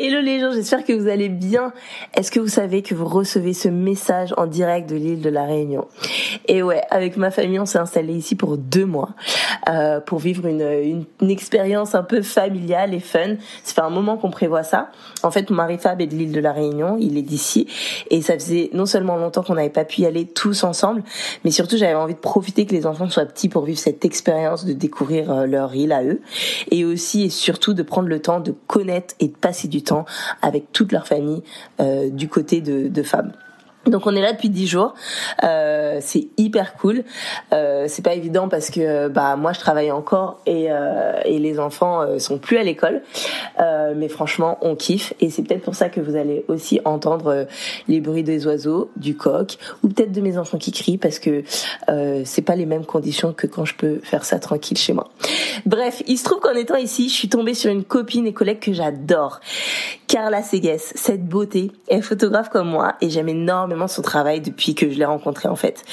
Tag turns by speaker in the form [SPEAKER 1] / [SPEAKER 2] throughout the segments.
[SPEAKER 1] Hello les gens, j'espère que vous allez bien. Est-ce que vous savez que vous recevez ce message en direct de l'île de la Réunion? Et ouais, avec ma famille, on s'est installé ici pour deux mois euh, pour vivre une, une, expérience un peu familiale et fun. Ça fait un moment qu'on prévoit ça. En fait, mon mari Fab est de l'île de la Réunion, il est d'ici et ça faisait non seulement longtemps qu'on n'avait pas pu y aller tous ensemble, mais surtout j'avais envie de profiter que les enfants soient petits pour vivre cette expérience de découvrir euh, leur île à eux et aussi et surtout de prendre le temps de connaître et de passer du avec toute leur famille euh, du côté de femmes. Donc on est là depuis dix jours, euh, c'est hyper cool. Euh, c'est pas évident parce que bah moi je travaille encore et, euh, et les enfants euh, sont plus à l'école, mais franchement on kiffe et c'est peut-être pour ça que vous allez aussi entendre les bruits des oiseaux, du coq ou peut-être de mes enfants qui crient parce que c'est pas les mêmes conditions que quand je peux faire ça tranquille chez moi. Bref, il se trouve qu'en étant ici, je suis tombée sur une copine et collègue que j'adore, Carla Segues. Cette beauté, elle est photographe comme moi et j'aime énormément son travail depuis que je l'ai rencontrée en fait.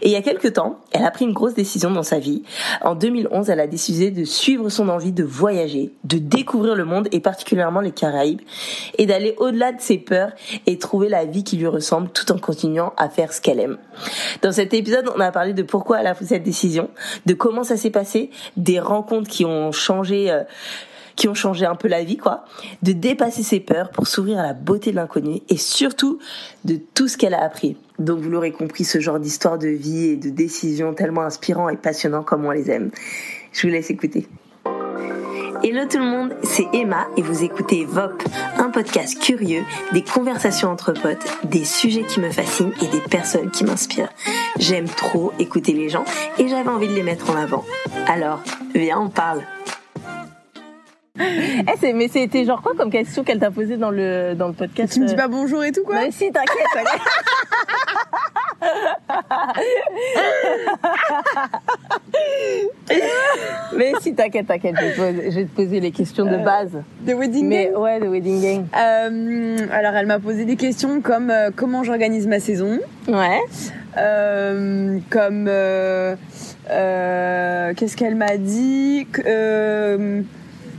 [SPEAKER 1] Et il y a quelques temps, elle a pris une grosse décision dans sa vie. En 2011, elle a décidé de suivre son envie de voyager, de découvrir le monde et particulièrement les Caraïbes et d'aller au-delà de ses peurs et trouver la vie qui lui ressemble tout en continuant à faire ce qu'elle aime. Dans cet épisode, on a parlé de pourquoi elle a pris cette décision, de comment ça s'est passé, des rencontres qui ont changé euh, qui ont changé un peu la vie, quoi, de dépasser ses peurs pour s'ouvrir à la beauté de l'inconnu et surtout de tout ce qu'elle a appris. Donc vous l'aurez compris, ce genre d'histoire de vie et de décisions tellement inspirants et passionnants comme on les aime. Je vous laisse écouter. Hello tout le monde, c'est Emma et vous écoutez VOP, un podcast curieux, des conversations entre potes, des sujets qui me fascinent et des personnes qui m'inspirent. J'aime trop écouter les gens et j'avais envie de les mettre en avant. Alors, viens, on parle. Eh, mais c'était genre quoi comme question qu'elle t'a posée dans le, dans le podcast
[SPEAKER 2] Tu me dis euh pas bonjour et tout quoi
[SPEAKER 1] Mais si, t'inquiète. mais si, t'inquiète, t'inquiète, je, vais te poser les questions de euh, base.
[SPEAKER 2] De wedding
[SPEAKER 1] mais, Ouais, de wedding game.
[SPEAKER 2] Euh, alors, elle m'a posé des questions comme comment j'organise ma saison.
[SPEAKER 1] Ouais.
[SPEAKER 2] comme qu'est-ce qu'elle m'a dit?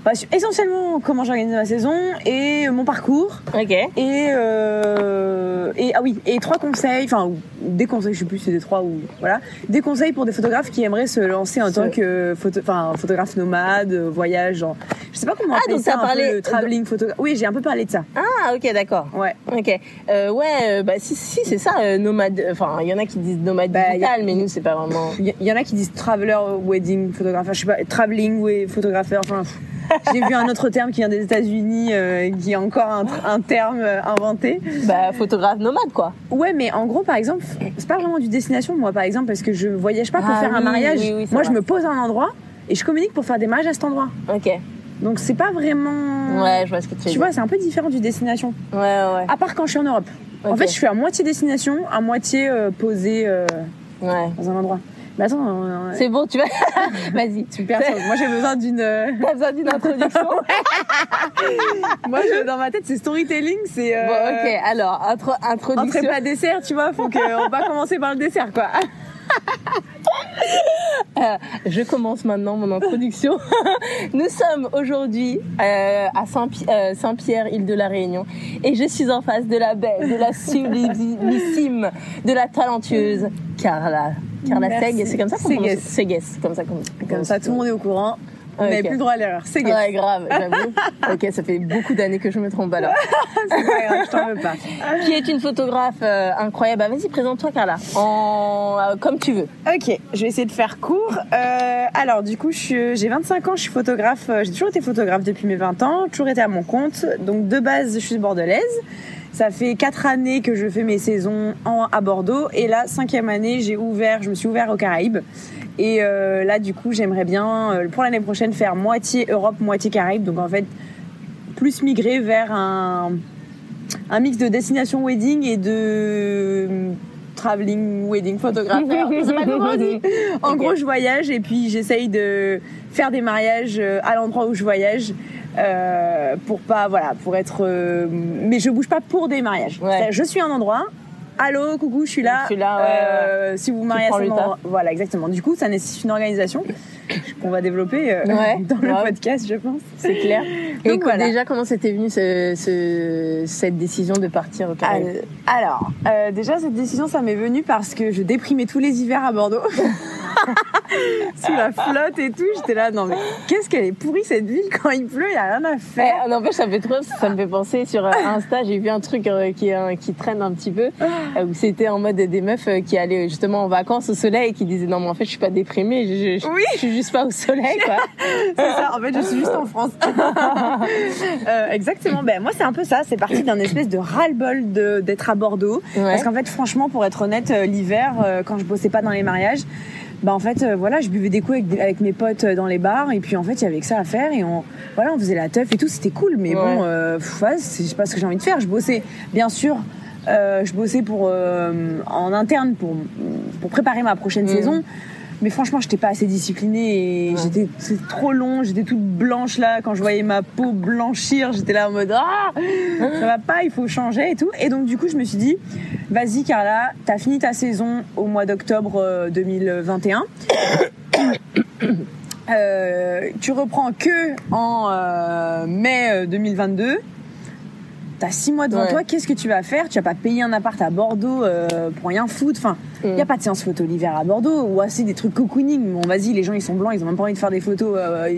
[SPEAKER 2] Bah, essentiellement comment j'organise ma saison et mon parcours.
[SPEAKER 1] Ok.
[SPEAKER 2] Et, euh, et ah oui, et trois conseils, enfin des conseils, je sais plus, c'est des trois ou voilà, des conseils pour des photographes qui aimeraient se lancer en tant que photo, enfin photographe nomade, voyage, genre, je sais pas comment ah, appeler ça, parlé... peu, traveling photographe. Oui, j'ai un peu parlé de ça.
[SPEAKER 1] Ah ok, d'accord.
[SPEAKER 2] Ouais.
[SPEAKER 1] Ok. Euh, ouais, euh, bah si si c'est ça, euh, nomade. Enfin, il y en a qui disent nomade bah, digital, mais nous c'est pas vraiment.
[SPEAKER 2] Il y, en a qui disent traveler wedding photographe. je sais pas, traveling ouais, photographeur. Enfin. J'ai vu un autre terme qui vient des États-Unis, euh, qui est encore un, un, terme euh, inventé.
[SPEAKER 1] Bah, photographe nomade, quoi.
[SPEAKER 2] Ouais, mais en gros, par exemple, c'est pas vraiment du destination, moi, par exemple, parce que je voyage pas pour ah faire un mariage. moi, je me pose à un endroit et je communique pour faire des mariages à cet endroit.
[SPEAKER 1] Ok.
[SPEAKER 2] Donc, c'est pas vraiment.
[SPEAKER 1] Ouais, je vois ce que tu
[SPEAKER 2] Tu vois, c'est un peu différent du destination.
[SPEAKER 1] Ouais, ouais.
[SPEAKER 2] À part quand je suis en Europe. En fait, je fais à moitié destination, à moitié euh, posé ouais. dans un endroit. Mais attends,
[SPEAKER 1] euh, c'est bon, tu vas. Vas-y,
[SPEAKER 2] super. Moi, j'ai besoin d'une.
[SPEAKER 1] Euh, T'as besoin d'une introduction.
[SPEAKER 2] Moi, je, dans ma tête, c'est storytelling, c'est.
[SPEAKER 1] Euh... Bon, ok. Alors, intro introduction.
[SPEAKER 2] Entrée pas dessert, tu vois. Faut qu'on va commencer par le dessert, quoi.
[SPEAKER 1] Euh, je commence maintenant mon introduction. Nous sommes aujourd'hui euh, à Saint-Pierre, île de la Réunion, et je suis en face de la belle, de la sublimissime, de la talentueuse Carla. Carla Seg, c'est comme ça.
[SPEAKER 2] Segues,
[SPEAKER 1] comme ça. Comme,
[SPEAKER 2] comme ça, tout le monde est au courant. On n'avait plus le droit à l'erreur. C'est
[SPEAKER 1] Ouais, grave, j'avoue. ok, ça fait beaucoup d'années que je me trompe alors.
[SPEAKER 2] c'est pas grave, je t'en veux pas.
[SPEAKER 1] Qui est une photographe euh, incroyable. Bah, vas-y, présente-toi, Carla. En... Euh, comme tu veux.
[SPEAKER 2] Ok, je vais essayer de faire court. Euh, alors, du coup, j'ai 25 ans, je suis photographe. J'ai toujours été photographe depuis mes 20 ans, toujours été à mon compte. Donc, de base, je suis bordelaise. Ça fait quatre années que je fais mes saisons en, à Bordeaux. Et là cinquième année j'ai ouvert, je me suis ouvert aux Caraïbes. Et euh, là du coup j'aimerais bien euh, pour l'année prochaine faire moitié Europe, moitié Caraïbes. Donc en fait plus migrer vers un, un mix de destination wedding et de traveling wedding photographe. En gros, je voyage et puis j'essaye de faire des mariages euh, à l'endroit où je voyage euh, pour pas voilà pour être euh, mais je bouge pas pour des mariages. Je suis un endroit. Allô coucou je suis là,
[SPEAKER 1] là
[SPEAKER 2] euh, si vous vous mariez à ce moment voilà exactement. Du coup ça nécessite une organisation qu'on va développer euh,
[SPEAKER 1] Ouais.
[SPEAKER 2] dans le podcast, je pense.
[SPEAKER 1] C'est clair. Et
[SPEAKER 2] Donc, voilà.
[SPEAKER 1] déjà, comment c'était venu ce, ce- cette décision de partir au
[SPEAKER 2] Euh, Alors, euh, déjà cette décision, ça m'est venu parce que je déprimais tous les hivers à Bordeaux. Sous la flotte et tout, j'étais là, non mais qu'est-ce qu'elle est pourrie cette ville quand il pleut, il y a rien à faire.
[SPEAKER 1] Eh, N'empêche, ça me fait trop, ça me fait penser sur euh, Insta, j'ai vu un truc euh, qui, qui traîne un petit peu, où c'était en mode des meufs qui allaient justement en vacances au soleil et qui disaient non mais en fait je suis pas déprimée, je, je,
[SPEAKER 2] Oui.
[SPEAKER 1] je juste pas au soleil quoi.
[SPEAKER 2] C'est ça, en fait, je suis juste en France. Euh, exactement, ben moi c'est un peu ça, c'est parti d'un espèce de ras-le-bol d'être à Bordeaux.
[SPEAKER 1] Ouais.
[SPEAKER 2] Parce qu'en fait, franchement, pour être honnête, euh, l'hiver, euh, quand je bossais pas dans les mariages, bah en fait, euh, voilà, je buvais des coups avec, mes potes euh, dans les bars, et puis en fait, il y avait que ça à faire, et on, voilà, on faisait la teuf et tout, c'était cool, mais
[SPEAKER 1] Ouais.
[SPEAKER 2] bon, euh, pff, ouais, c'est pas ce que j'ai envie de faire. Je bossais, bien sûr, je bossais pour en interne pour pour préparer ma prochaine
[SPEAKER 1] Mhm.
[SPEAKER 2] saison. Mais franchement, j'étais pas assez disciplinée et
[SPEAKER 1] Ouais.
[SPEAKER 2] j'étais c'est trop long. J'étais toute blanche là quand je voyais ma peau blanchir. J'étais là en mode ah ça va pas, il faut changer et tout. Et donc du coup, je me suis dit vas-y Carla, t'as fini ta saison au mois d'octobre euh, 2021. Euh, tu reprends que en euh, mai euh, 2022. T'as six mois devant
[SPEAKER 1] Ouais.
[SPEAKER 2] toi, qu'est-ce que tu vas faire? Tu vas pas payer un appart à Bordeaux euh, pour rien foutre. Enfin, il
[SPEAKER 1] Mm.
[SPEAKER 2] y a pas de séance photo l'hiver à Bordeaux ou assez des trucs cocooning. Bon, vas-y, les gens ils sont blancs, ils ont même pas envie de faire des photos euh,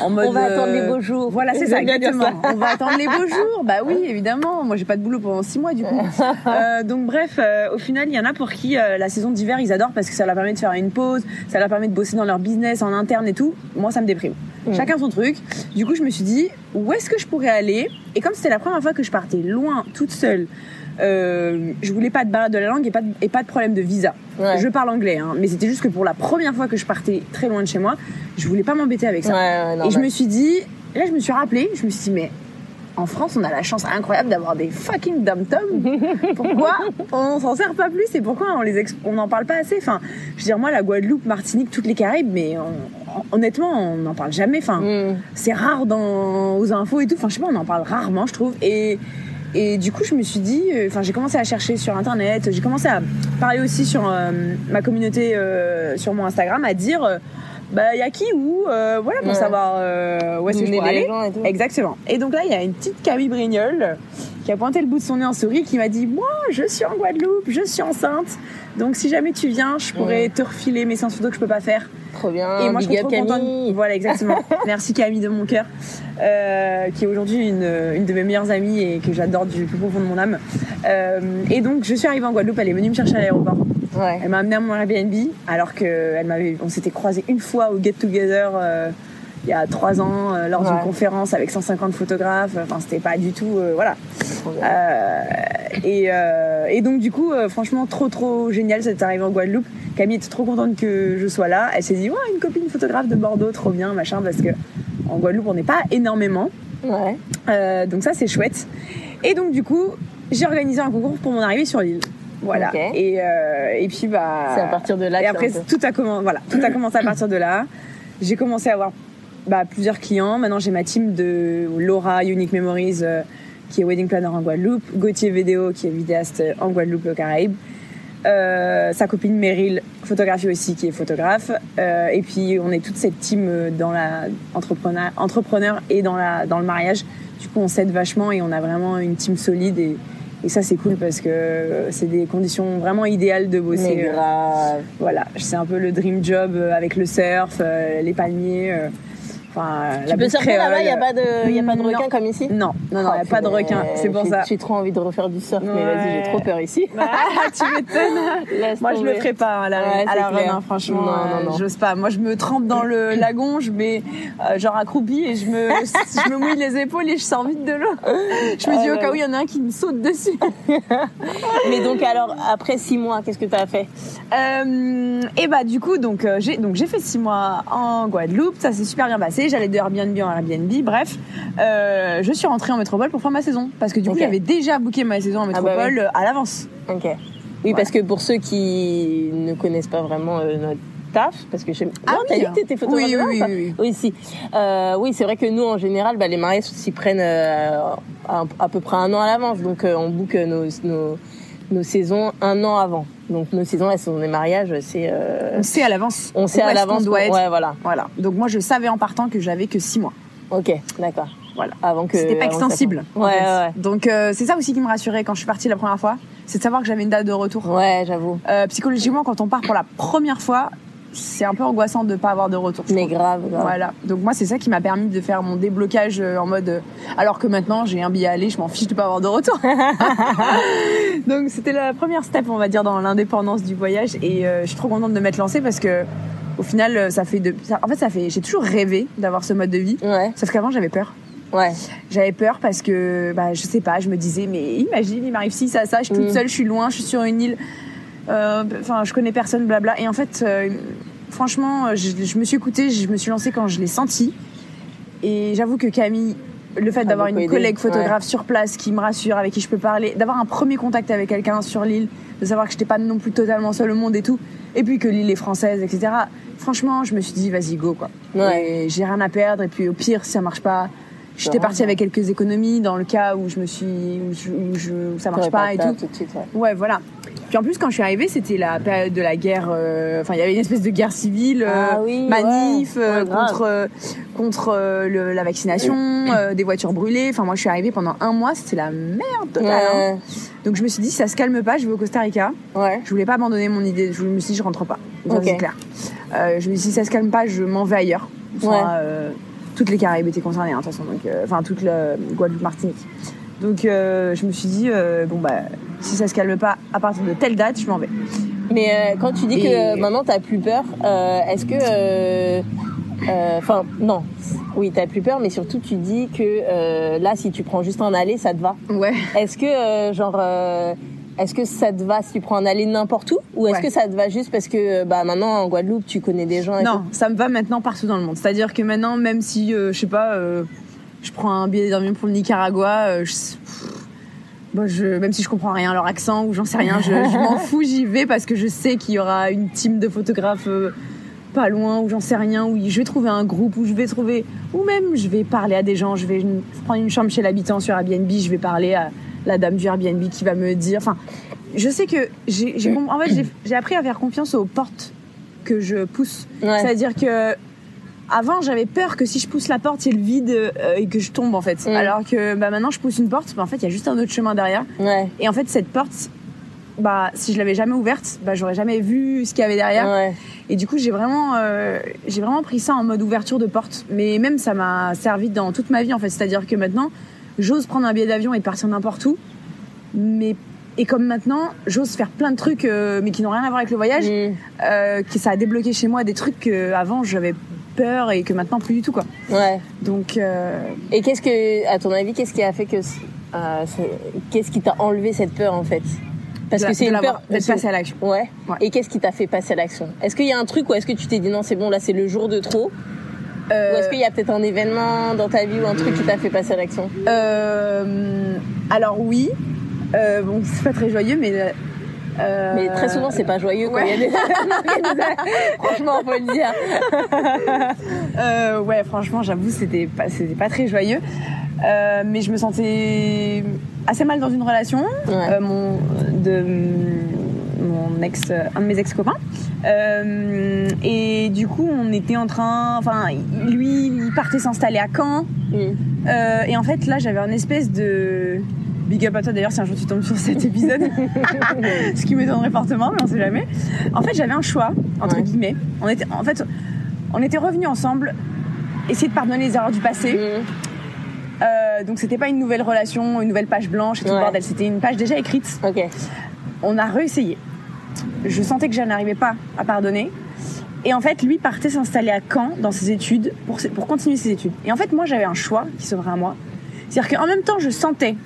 [SPEAKER 2] en mode.
[SPEAKER 1] On va attendre
[SPEAKER 2] euh,
[SPEAKER 1] les beaux jours.
[SPEAKER 2] Voilà, c'est ça, exactement.
[SPEAKER 1] ça.
[SPEAKER 2] On va attendre les beaux jours. Bah oui, évidemment. Moi, j'ai pas de boulot pendant six mois du coup. Euh, donc bref, euh, au final, il y en a pour qui euh, la saison d'hiver ils adorent parce que ça leur permet de faire une pause, ça leur permet de bosser dans leur business en interne et tout. Moi, ça me déprime.
[SPEAKER 1] Mm.
[SPEAKER 2] Chacun son truc. Du coup, je me suis dit où est-ce que je pourrais aller? Et comme c'était la première fois que je partais loin, toute seule. Euh, je voulais pas de barrière de la langue et pas de, et pas de problème de visa.
[SPEAKER 1] Ouais.
[SPEAKER 2] Je parle anglais, hein, mais c'était juste que pour la première fois que je partais très loin de chez moi, je voulais pas m'embêter avec ça.
[SPEAKER 1] Ouais, ouais,
[SPEAKER 2] Et je me suis dit, là, je me suis rappelé, je me suis dit, mais en France, on a la chance incroyable d'avoir des fucking dom-toms. Pourquoi on s'en sert pas plus et pourquoi on les exp- on n'en parle pas assez? Enfin, je veux dire, moi, la Guadeloupe, Martinique, toutes les Caraïbes, mais on- on- honnêtement, on n'en parle jamais. Enfin,
[SPEAKER 1] Mm.
[SPEAKER 2] c'est rare dans, aux infos et tout. Enfin, je sais pas, on en parle rarement, je trouve. Et, et du coup, je me suis dit, euh, enfin, j'ai commencé à chercher sur Internet, j'ai commencé à parler aussi sur euh, ma communauté, euh, sur mon Instagram, à dire, bah, y a qui où, euh, voilà, pour
[SPEAKER 1] Ouais.
[SPEAKER 2] savoir euh, où est-ce que je pourrais aller.
[SPEAKER 1] gens et tout.
[SPEAKER 2] Exactement. Et donc là, il y a une petite Camille Brignol qui a pointé le bout de son nez en souris qui m'a dit Moi, je suis en Guadeloupe, je suis enceinte. Donc si jamais tu viens, je pourrais te refiler mes séances photo que je peux pas faire.
[SPEAKER 1] Trop bien.
[SPEAKER 2] Et moi, je suis trop contente.
[SPEAKER 1] Camille.
[SPEAKER 2] Voilà, exactement. Merci Camille de mon cœur, euh, qui est aujourd'hui une, une de mes meilleures amies et que j'adore du plus profond de mon âme. Euh, et donc, je suis arrivée en Guadeloupe. Elle est venue me chercher à l'aéroport.
[SPEAKER 1] Ouais.
[SPEAKER 2] Elle m'a amenée à mon Airbnb, alors que elle m'avait, on s'était croisés une fois au Get Together euh, il y a trois ans euh, lors d'une conférence avec 150 photographes. Enfin, c'était pas du tout, euh, voilà. Euh, et, et donc du coup, franchement, trop trop génial cette arrivée en Guadeloupe. Camille était trop contente que je sois là. Elle s'est dit, ouais, une copine photographe de Bordeaux, trop bien, machin, parce que en Guadeloupe, on n'est pas énormément.
[SPEAKER 1] Ouais.
[SPEAKER 2] Donc ça, c'est chouette. Et donc du coup, j'ai organisé un concours pour mon arrivée sur l'île. Voilà. Et, et puis bah.
[SPEAKER 1] C'est à partir de là
[SPEAKER 2] Et après, tout a commencé. Voilà, tout a commencé à partir de là. J'ai commencé à avoir bah, plusieurs clients. Maintenant, j'ai ma team de Laura Unique Memories, euh, qui est wedding planner en Guadeloupe, Gauthier Vidéo, qui est vidéaste en Guadeloupe, aux Caraïbes. Euh, sa copine Meryl, photographie aussi, qui est photographe. Euh, et puis, on est toute cette team euh, dans la entrepreneur, entrepreneur et dans, la, dans le mariage. Du coup, on s'aide vachement et on a vraiment une team solide. Et, et ça, c'est cool parce que c'est des conditions vraiment idéales de bosser.
[SPEAKER 1] Mais
[SPEAKER 2] euh,
[SPEAKER 1] grave.
[SPEAKER 2] voilà, c'est un peu le dream job euh, avec le surf, euh, les palmiers. Euh, Enfin,
[SPEAKER 1] Tu peux surfer là-bas, il n'y a pas de, y a pas de
[SPEAKER 2] Non.
[SPEAKER 1] requin comme ici
[SPEAKER 2] Non, non, non, il n'y a pas de requin. C'est pour ça.
[SPEAKER 1] J'ai trop envie de refaire du surf, mais vas-y, j'ai trop peur ici.
[SPEAKER 2] Ah, tu m'étonnes. Moi, je le
[SPEAKER 1] tomber.
[SPEAKER 2] ferai pas hein, à la,
[SPEAKER 1] Ouais,
[SPEAKER 2] à la run, hein, franchement.
[SPEAKER 1] Non, non,
[SPEAKER 2] euh,
[SPEAKER 1] non.
[SPEAKER 2] J'ose pas. Moi, je me trempe dans le lagon, je mets euh, genre accroupi et je me, je me mouille les épaules et je sors vite de l'eau. Je me
[SPEAKER 1] Ah
[SPEAKER 2] dis au cas où il y en a un qui me saute dessus.
[SPEAKER 1] Mais donc alors, après six mois, qu'est-ce que tu as fait?
[SPEAKER 2] Euh, et bah du coup euh, donc j'ai fait six mois en Guadeloupe, ça s'est super bien passé. J'allais de Airbnb en Airbnb, bref, euh, je suis rentrée en métropole pour faire ma saison parce que du coup j'avais déjà booké ma saison en
[SPEAKER 1] Ah bah
[SPEAKER 2] métropole à l'avance.
[SPEAKER 1] Ok. Oui, parce que pour ceux qui ne connaissent pas vraiment euh, notre taf, parce que je...
[SPEAKER 2] Ah
[SPEAKER 1] non, t'as dit que t'étais photographe
[SPEAKER 2] Oui, oui, oui, oui.
[SPEAKER 1] Oui, si. Euh, oui, c'est vrai que nous, en général, bah, les mariages s'y prennent à, à peu près un an à l'avance. Donc, on book nos, nos, nos saisons un an avant. Donc nos saisons, elles sont des mariages, c'est. euh,
[SPEAKER 2] On sait à l'avance.
[SPEAKER 1] on sait
[SPEAKER 2] où
[SPEAKER 1] à l'avance.
[SPEAKER 2] doit être.
[SPEAKER 1] Ouais, voilà.
[SPEAKER 2] Voilà. Donc moi, je savais en partant que j'avais que six mois.
[SPEAKER 1] Ok, d'accord.
[SPEAKER 2] Voilà.
[SPEAKER 1] Avant que.
[SPEAKER 2] C'était pas extensible. en
[SPEAKER 1] Ouais,
[SPEAKER 2] fait.
[SPEAKER 1] ouais,
[SPEAKER 2] Donc euh, c'est ça aussi qui me rassurait quand je suis partie la première fois, c'est de savoir que j'avais une date de retour.
[SPEAKER 1] ouais. Ouais, j'avoue.
[SPEAKER 2] Euh, psychologiquement, quand on part pour la première fois, c'est un peu angoissant de pas avoir de retour.
[SPEAKER 1] Mais grave, grave.
[SPEAKER 2] Voilà. Donc moi, c'est ça qui m'a permis de faire mon déblocage euh, en mode. euh, alors que maintenant, j'ai un billet à aller, je m'en fiche de pas avoir de retour. Donc c'était la première step, on va dire, dans l'indépendance du voyage. Et euh, je suis trop contente de m'être lancée parce que, au final, ça fait de. en fait, ça fait. J'ai toujours rêvé d'avoir ce mode de vie.
[SPEAKER 1] Ouais,
[SPEAKER 2] Sauf qu'avant, j'avais peur.
[SPEAKER 1] ouais.
[SPEAKER 2] J'avais peur parce que, bah, je sais pas, je me disais, mais imagine, il m'arrive ci, ça, ça, je suis toute
[SPEAKER 1] Mm.
[SPEAKER 2] seule, je suis loin, je suis sur une île, enfin, je connais personne, blabla. Et en fait, euh, franchement, je, je me suis écoutée, je me suis lancée quand je l'ai senti. Et j'avoue que Camille, le fait d'avoir une collègue photographe sur place qui me rassure, avec qui je peux parler, d'avoir un premier contact avec quelqu'un sur l'île, de savoir que j'étais pas non plus totalement seule au monde et tout, et puis que l'île est française, etc. Franchement, je me suis dit, vas-y, go, quoi.
[SPEAKER 1] Ouais.
[SPEAKER 2] J'ai rien à perdre, et puis au pire, si ça marche pas, j'étais
[SPEAKER 1] Ouais.
[SPEAKER 2] partie avec quelques économies dans le cas où je me suis, où, je- où je- où ça marche
[SPEAKER 1] T'aurais
[SPEAKER 2] pas et tout.
[SPEAKER 1] tout de suite, ouais.
[SPEAKER 2] Ouais, voilà. Puis en plus, quand je suis arrivée, c'était la période de la guerre. euh, Enfin, il y avait une espèce de guerre civile, euh,
[SPEAKER 1] Ah oui,
[SPEAKER 2] manif
[SPEAKER 1] ouais.
[SPEAKER 2] euh, contre euh, contre euh, le- la vaccination, euh, des voitures brûlées. Enfin, moi, je suis arrivée pendant un mois, c'était la merde totale. hein. Donc, je me suis dit, si ça se calme pas, je vais au Costa Rica.
[SPEAKER 1] ouais.
[SPEAKER 2] Je voulais pas abandonner mon idée. Je me suis dit, je rentre pas. Ça, c'est clair. Euh, je me suis dit, si ça se calme pas, je m'en vais ailleurs. Enfin,
[SPEAKER 1] Ouais.
[SPEAKER 2] euh, toutes les Caraïbes étaient concernées, hein, de toute façon. Donc, euh, enfin, toute la Guadeloupe, Martinique. Donc, euh, je me suis dit, euh, bon, bah, si ça se calme pas à partir de telle date, je m'en vais.
[SPEAKER 1] Mais euh, quand tu dis
[SPEAKER 2] Et-
[SPEAKER 1] que maintenant t'as plus peur, est-ce que, enfin, non, oui, t'as plus peur, mais surtout tu dis que là, si tu prends juste un aller, ça te va.
[SPEAKER 2] Ouais.
[SPEAKER 1] Est-ce que, genre, est-ce que ça te va si tu prends un aller n'importe où, ou est-ce
[SPEAKER 2] Ouais.
[SPEAKER 1] que ça te va juste parce que, bah, maintenant en Guadeloupe, tu connais des gens et
[SPEAKER 2] Non, ça me va maintenant partout dans le monde. C'est-à-dire que maintenant, même si, euh, je sais pas, euh, je prends un billet d'avion pour le Nicaragua, euh, je, bon, je, même si je comprends rien à leur accent ou j'en sais rien, je, je m'en fous, j'y vais parce que je sais qu'il y aura une team de photographes euh, pas loin ou j'en sais rien, où je vais trouver un groupe, où je vais trouver, ou même je vais parler à des gens, je vais prendre une chambre chez l'habitant sur Airbnb, je vais parler à la dame du Airbnb qui va me dire, enfin, je sais que j'ai, com- en fait, j'ai- appris à faire confiance aux portes que je pousse.
[SPEAKER 1] Ouais.
[SPEAKER 2] C'est-à-dire que avant, j'avais peur que si je pousse la porte, il y ait le vide euh, et que je tombe en fait.
[SPEAKER 1] Mm.
[SPEAKER 2] Alors que bah, maintenant, je pousse une porte, bah, en fait, il y a juste un autre chemin derrière.
[SPEAKER 1] Ouais.
[SPEAKER 2] Et en fait, cette porte, bah, si je l'avais jamais ouverte, bah, j'aurais jamais vu ce qu'il y avait derrière.
[SPEAKER 1] Ouais.
[SPEAKER 2] Et du coup, j'ai vraiment, euh, j'ai vraiment pris ça en mode ouverture de porte. Mais même, ça m'a servi dans toute ma vie en fait. C'est-à-dire que maintenant, j'ose prendre un billet d'avion et partir n'importe où. Mais et comme maintenant, j'ose faire plein de trucs, euh, mais qui n'ont rien à voir avec le voyage
[SPEAKER 1] Mm.
[SPEAKER 2] euh, que ça a débloqué chez moi des trucs que avant j'avais peur et que maintenant plus du tout quoi.
[SPEAKER 1] Ouais.
[SPEAKER 2] Donc euh,
[SPEAKER 1] Et qu'est-ce que, à ton avis, qu'est-ce qui a fait que, euh, qu'est-ce qui t'a enlevé cette peur en fait? Parce
[SPEAKER 2] de-
[SPEAKER 1] que c'est une peur.
[SPEAKER 2] d'être passé à l'action.
[SPEAKER 1] Ouais.
[SPEAKER 2] Ouais.
[SPEAKER 1] Et qu'est-ce qui t'a fait passer à l'action? Est-ce qu'il y a un truc ou est-ce que tu t'es dit non c'est bon là c'est le jour de trop?
[SPEAKER 2] Euh,
[SPEAKER 1] Ou est-ce qu'il y a peut-être un événement dans ta vie ou un truc qui t'a fait passer à l'action?
[SPEAKER 2] Euh, alors oui, euh, bon c'est pas très joyeux mais euh,
[SPEAKER 1] Mais très souvent c'est pas joyeux quand il y a des Franchement faut le dire.
[SPEAKER 2] Euh, ouais, franchement, j'avoue, c'était pas, c'était pas très joyeux. Euh, mais je me sentais assez mal dans une relation.
[SPEAKER 1] Ouais.
[SPEAKER 2] Mon, de mon ex, un de mes ex copains. et du coup, on était en train, enfin, lui, il partait s'installer à Caen.
[SPEAKER 1] Mm.
[SPEAKER 2] Et en fait, là, j'avais un espèce de big up à toi d'ailleurs si un jour tu tombes sur cet épisode, ce qui m'étonnerait fortement, mais on sait jamais. En fait, j'avais un choix entre
[SPEAKER 1] Ouais.
[SPEAKER 2] guillemets. On était, en fait, on était revenus ensemble, essayer de pardonner les erreurs du passé.
[SPEAKER 1] Mm.
[SPEAKER 2] Euh, donc, c'était pas une nouvelle relation, une nouvelle page blanche et tout le
[SPEAKER 1] Ouais.
[SPEAKER 2] bordel. C'était une page déjà écrite.
[SPEAKER 1] Ok.
[SPEAKER 2] On a réessayé. Je sentais que je n'arrivais pas à pardonner. Et en fait, lui partait s'installer à Caen dans ses études pour, pour continuer ses études. Et en fait, moi, j'avais un choix qui s'ouvrait à moi. C'est-à-dire qu'en même temps, je sentais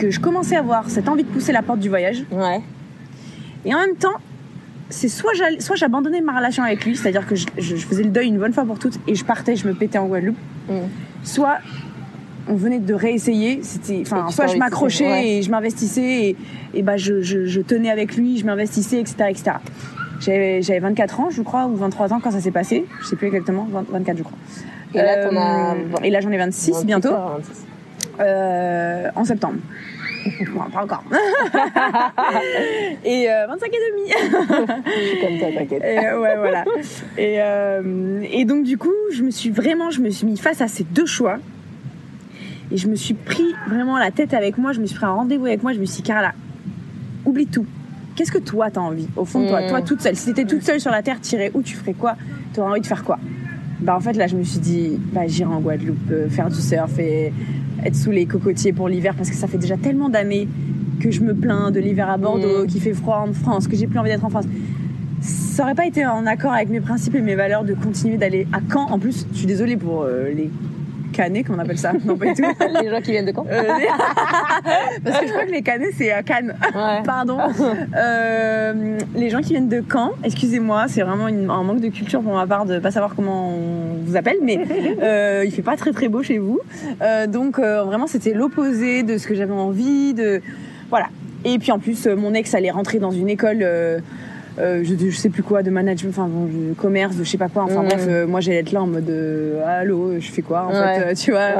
[SPEAKER 2] que je commençais à avoir cette envie de pousser la porte du voyage.
[SPEAKER 1] Ouais.
[SPEAKER 2] Et en même temps, c'est soit j'abandonnais ma relation avec lui, c'est-à-dire que je, faisais le deuil une bonne fois pour toutes et je partais, je me pétais en Guadeloupe.
[SPEAKER 1] Mm.
[SPEAKER 2] Soit on venait de réessayer, c'était, enfin, soit je m'accrochais
[SPEAKER 1] ouais.
[SPEAKER 2] et je m'investissais et, et bah je, je, je tenais avec lui, je m'investissais, etc., etc. J'avais, j'avais 24 ans, je crois, ou 23 ans quand ça s'est passé. Je sais plus exactement, 20 24, je crois.
[SPEAKER 1] Et là.
[SPEAKER 2] Euh, et là j'en ai 26 bientôt,
[SPEAKER 1] 26.
[SPEAKER 2] euh, en septembre. bon, pas encore. et 25 et demi.
[SPEAKER 1] Comme toi, t'inquiète.
[SPEAKER 2] ouais, voilà. Et, et donc du coup, je me suis vraiment, je me suis mis face à ces deux choix. Et je me suis pris vraiment la tête avec moi. Je me suis pris un rendez-vous avec moi. Je me suis dit, Carla, oublie tout. Qu'est-ce que toi t'as envie? Au fond de toi, toi toute seule Si t'étais toute seule sur la terre, tirer où Tu ferais quoi? T'aurais envie de faire quoi? Bah en fait là, je me suis dit, bah j'irai en Guadeloupe euh, faire du surf et être sous les cocotiers pour l'hiver parce que ça fait déjà tellement d'années que je me plains de l'hiver à Bordeaux, mm. qui fait froid en France, que j'ai plus envie d'être en France. Ça aurait pas été en accord avec mes principes et mes valeurs de continuer d'aller à Caen. En plus, je suis désolée pour euh, les Canet, comment on appelle ça? Non, pas du tout.
[SPEAKER 1] les gens qui viennent de Caen euh,
[SPEAKER 2] Parce que je crois que les Canets, c'est à Cannes. Pardon. Euh, les gens qui viennent de Caen, excusez-moi, c'est vraiment un manque de culture pour ma part de pas savoir comment on vous appelle, mais euh, il fait pas très très beau chez vous. Euh, donc vraiment, c'était l'opposé de ce que j'avais envie de. Voilà. Et puis en plus, mon ex allait rentrer dans une école euh, je, je, sais plus quoi, de management, enfin bon, de commerce, de je sais pas quoi. Enfin bref, euh, moi j'allais être là en mode euh, allô, je fais quoi en fait, tu vois.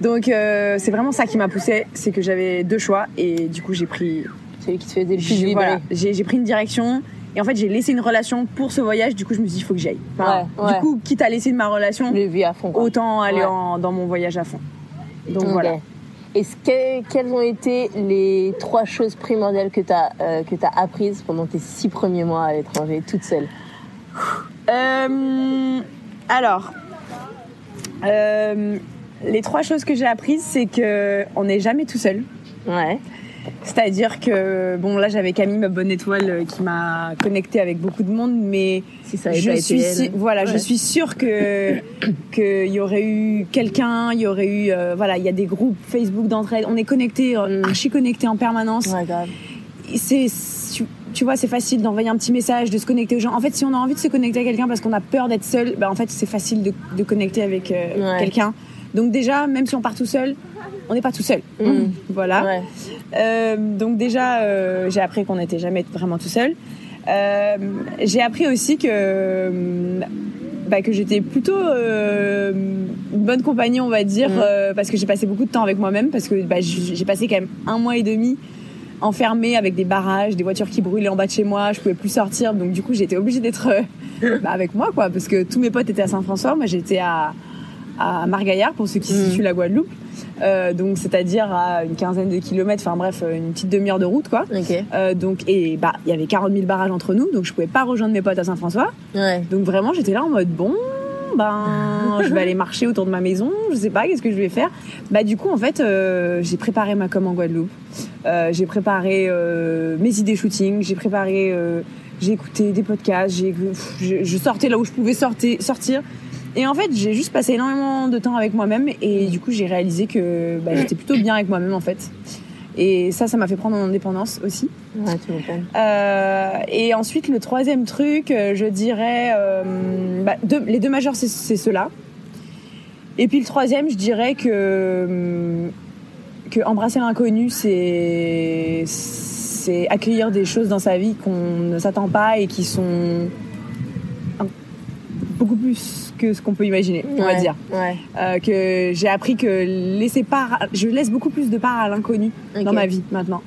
[SPEAKER 2] Donc c'est vraiment ça qui m'a poussé, c'est que j'avais deux choix et du coup j'ai pris.
[SPEAKER 1] Celui qui te faisait le plus voilà,
[SPEAKER 2] j'ai pris une direction. Et en fait, j'ai laissé une relation pour ce voyage. Du coup, je me suis dit, il faut que j'aille. Du coup, quitte à laisser de ma relation,
[SPEAKER 1] à fond,
[SPEAKER 2] autant aller dans mon voyage à fond. Donc voilà.
[SPEAKER 1] Et que, quelles ont été les trois choses primordiales que tu as, euh, que as apprises pendant tes six premiers mois à l'étranger, toute seule?
[SPEAKER 2] Euh, Alors, euh, les trois choses que j'ai apprises, c'est qu'on n'est jamais tout seul.
[SPEAKER 1] Ouais.
[SPEAKER 2] C'est-à-dire que, bon, là, j'avais Camille, ma bonne étoile, euh, qui m'a connecté avec beaucoup de monde, mais
[SPEAKER 1] si ça je
[SPEAKER 2] suis, voilà, je suis sûre que qu'il y aurait eu quelqu'un, il y aurait eu, euh, voilà, il y a des groupes Facebook d'entraide, on est connectés, euh, mm. archi connectés en permanence. c'est, tu, vois, c'est facile d'envoyer un petit message, de se connecter aux gens. En fait, si on a envie de se connecter à quelqu'un parce qu'on a peur d'être seul, ben en fait, c'est facile de, de, connecter avec quelqu'un. Donc déjà, même si on part tout seul, on n'est pas tout seul. Mm. Voilà. Euh, donc déjà, euh, j'ai appris qu'on n'était jamais vraiment tout seul. Euh, j'ai appris aussi que bah, que j'étais plutôt une bonne compagnie, on va dire, mm. parce que j'ai passé beaucoup de temps avec moi-même, parce que bah, j'ai passé quand même un mois et demi enfermée avec des barrages, des voitures qui brûlaient en bas de chez moi, je pouvais plus sortir, donc du coup j'étais obligée d'être bah, avec moi, quoi, parce que tous mes potes étaient à Saint-François, moi j'étais à à Margaillard pour ceux qui mm. situent la Guadeloupe. Euh, donc c'est-à-dire à une quinzaine de kilomètres, enfin bref, une petite demi-heure de route quoi. Euh, donc et bah il y avait 40 000 barrages entre nous, donc je pouvais pas rejoindre mes potes à Saint-François. Donc vraiment j'étais là en mode bon ben je vais aller marcher autour de ma maison, je sais pas qu'est-ce que je vais faire? Bah du coup en fait euh, j'ai préparé ma com en Guadeloupe, euh, j'ai préparé euh, mes idées shooting, j'ai préparé, euh, j'ai écouté des podcasts, j'ai je, je, sortais là où je pouvais sortir, sortir et en fait, j'ai juste passé énormément de temps avec moi-même et du coup, j'ai réalisé que bah, j'étais plutôt bien avec moi-même en fait. Et ça, ça m'a fait prendre mon indépendance aussi.
[SPEAKER 1] Ouais, tu
[SPEAKER 2] euh, et ensuite, le troisième truc, euh, je dirais, euh, bah, deux, les deux majeurs, c'est ceux-là. Et puis le troisième, je dirais que euh, que embrasser l'inconnu, c'est c'est accueillir des choses dans sa vie qu'on ne s'attend pas et qui sont beaucoup plus que ce qu'on peut imaginer, on va dire. Euh, que j'ai appris que laisser part, je laisse beaucoup plus de part à l'inconnu dans ma vie maintenant.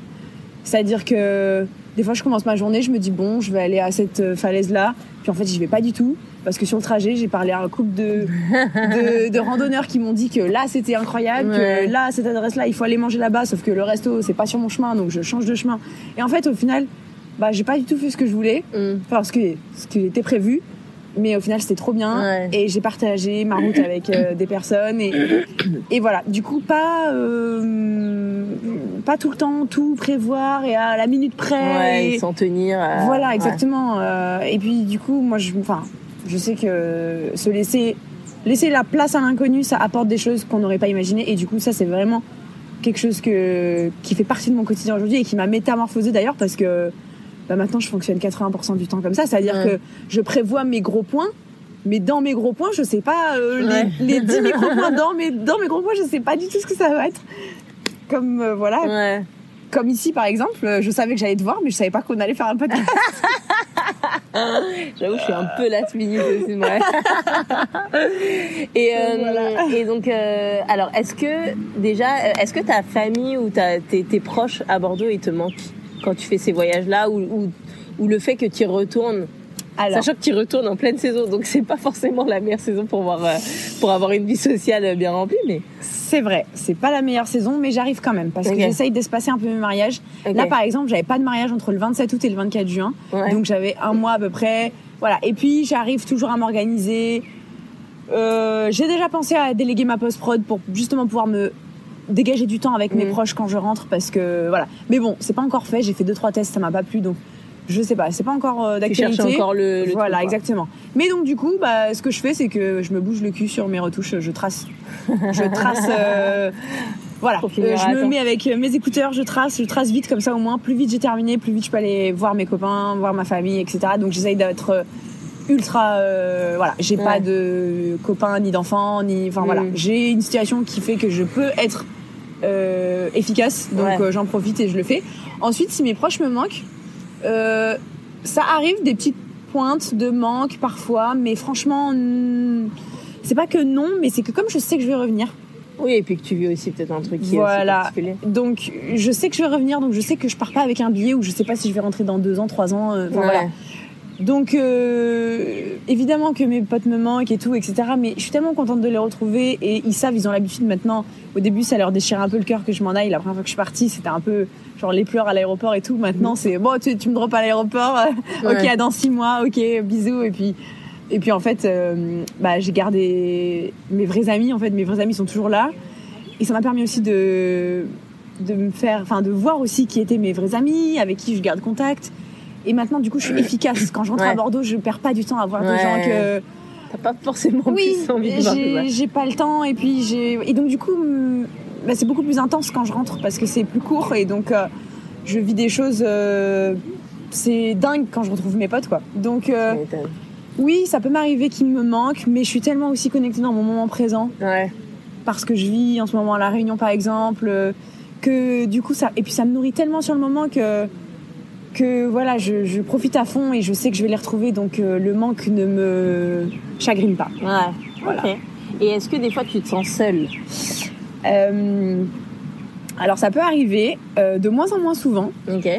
[SPEAKER 2] C'est-à-dire que des fois, je commence ma journée, je me dis bon, je vais aller à cette euh, falaise-là, puis en fait, j'y vais pas du tout. Parce que sur le trajet, j'ai parlé à un couple de, de, randonneurs qui m'ont dit que là, c'était incroyable, que là, cette adresse-là, il faut aller manger là-bas, sauf que le resto, c'est pas sur mon chemin, donc je change de chemin. Et en fait, au final, bah, j'ai pas du tout fait ce que je voulais, mm. parce que ce qui était prévu mais au final c'était trop bien. Et j'ai partagé ma route avec euh, des personnes. Et, et voilà. Du coup pas euh, pas tout le temps tout prévoir et à la minute près
[SPEAKER 1] et, s'en tenir
[SPEAKER 2] voilà exactement. Euh, et puis du coup moi je enfin je sais que se laisser laisser la place à l'inconnu ça apporte des choses qu'on n'aurait pas imaginées. Et du coup ça c'est vraiment quelque chose que qui fait partie de mon quotidien aujourd'hui et qui m'a métamorphosé d'ailleurs parce que bah maintenant je fonctionne 80% du temps comme ça, c'est-à-dire que je prévois mes gros points, mais dans mes gros points, je sais pas euh, les, 10 micro points dans mes dans mes gros points, je sais pas du tout ce que ça va être. Comme euh, voilà. Comme ici par exemple, je savais que j'allais te voir, mais je savais pas qu'on allait faire un podcast.
[SPEAKER 1] J'avoue, je suis un peu last minute aussi, moi. et, euh, et donc, euh, alors, est-ce que déjà, est-ce que ta famille ou ta, tes, tes proches à Bordeaux, ils te manquent? Quand tu fais ces voyages-là ou, ou, ou le fait que tu retournes alors. Sachant que tu retournes en pleine saison, donc c'est pas forcément la meilleure saison pour voir, euh, pour avoir une vie sociale bien remplie, mais.
[SPEAKER 2] C'est vrai, c'est pas la meilleure saison, mais j'arrive quand même parce que j'essaye d'espacer un peu mes mariages. Là, par exemple, j'avais pas de mariage entre le 27 août et le 24 juin, donc j'avais un mois à peu près. Voilà, et puis j'arrive toujours à m'organiser. Euh, j'ai déjà pensé à déléguer ma post prod pour justement pouvoir me dégager du temps avec mes mm. proches quand je rentre parce que voilà. Mais bon, c'est pas encore fait. J'ai fait deux trois tests, ça m'a pas plu, donc je sais pas, c'est pas encore euh, d'actualité.
[SPEAKER 1] Tu encore le,
[SPEAKER 2] voilà, exactement. Mais donc du coup, bah, ce que je fais, c'est que je me bouge le cul sur mes retouches, je trace, je trace. Euh, voilà, euh, je me mets avec mes écouteurs, je trace, je trace vite comme ça au moins. Plus vite j'ai terminé, plus vite je peux aller voir mes copains, voir ma famille, etc. Donc j'essaye d'être ultra voilà j'ai pas de copains ni d'enfants ni enfin voilà mm. j'ai une situation qui fait que je peux être efficace donc j'en profite et je le fais ensuite si mes proches me manquent euh, ça arrive des petites pointes de manque parfois, mais franchement, c'est pas que non, mais c'est que comme je sais que je vais revenir.
[SPEAKER 1] Oui, et puis que tu vis aussi peut-être un truc qui
[SPEAKER 2] voilà. est Donc, je sais que je vais revenir, donc je sais que je pars pas avec un billet ou je sais pas si je vais rentrer dans deux ans, trois ans. Euh, voilà. Donc euh, évidemment que mes potes me manquent et tout, etc. Mais je suis tellement contente de les retrouver et ils savent, ils ont l'habitude maintenant. Au début, ça leur déchirait un peu le cœur que je m'en aille. La première fois que je suis partie, c'était un peu genre les pleurs à l'aéroport et tout. Maintenant, c'est bon, tu, me drops à l'aéroport. ok, à dans six mois. Ok, bisous. Et puis et puis en fait, euh, bah, j'ai gardé mes vrais amis. En fait, mes vrais amis sont toujours là. Et ça m'a permis aussi de de me faire, enfin, de voir aussi qui étaient mes vrais amis, avec qui je garde contact. Et maintenant, du coup, je suis efficace. Quand je rentre à Bordeaux, je perds pas du temps à voir des gens que.
[SPEAKER 1] T'as pas forcément oui, plus envie de voir.
[SPEAKER 2] J'ai pas le temps et puis j'ai. Et donc, du coup, bah, c'est beaucoup plus intense quand je rentre parce que c'est plus court et donc euh, je vis des choses. Euh, c'est dingue quand je retrouve mes potes, quoi. Donc. Euh, oui, ça peut m'arriver qu'il me manque, mais je suis tellement aussi connectée dans mon moment présent.
[SPEAKER 1] Ouais.
[SPEAKER 2] Parce que je vis en ce moment à La Réunion, par exemple, que du coup, ça. Et puis ça me nourrit tellement sur le moment que que voilà, je, profite à fond et je sais que je vais les retrouver, donc euh, le manque ne me chagrine pas.
[SPEAKER 1] Ouais. Voilà. Et est-ce que des fois tu te sens seule
[SPEAKER 2] euh, Alors ça peut arriver, euh, de moins en moins souvent.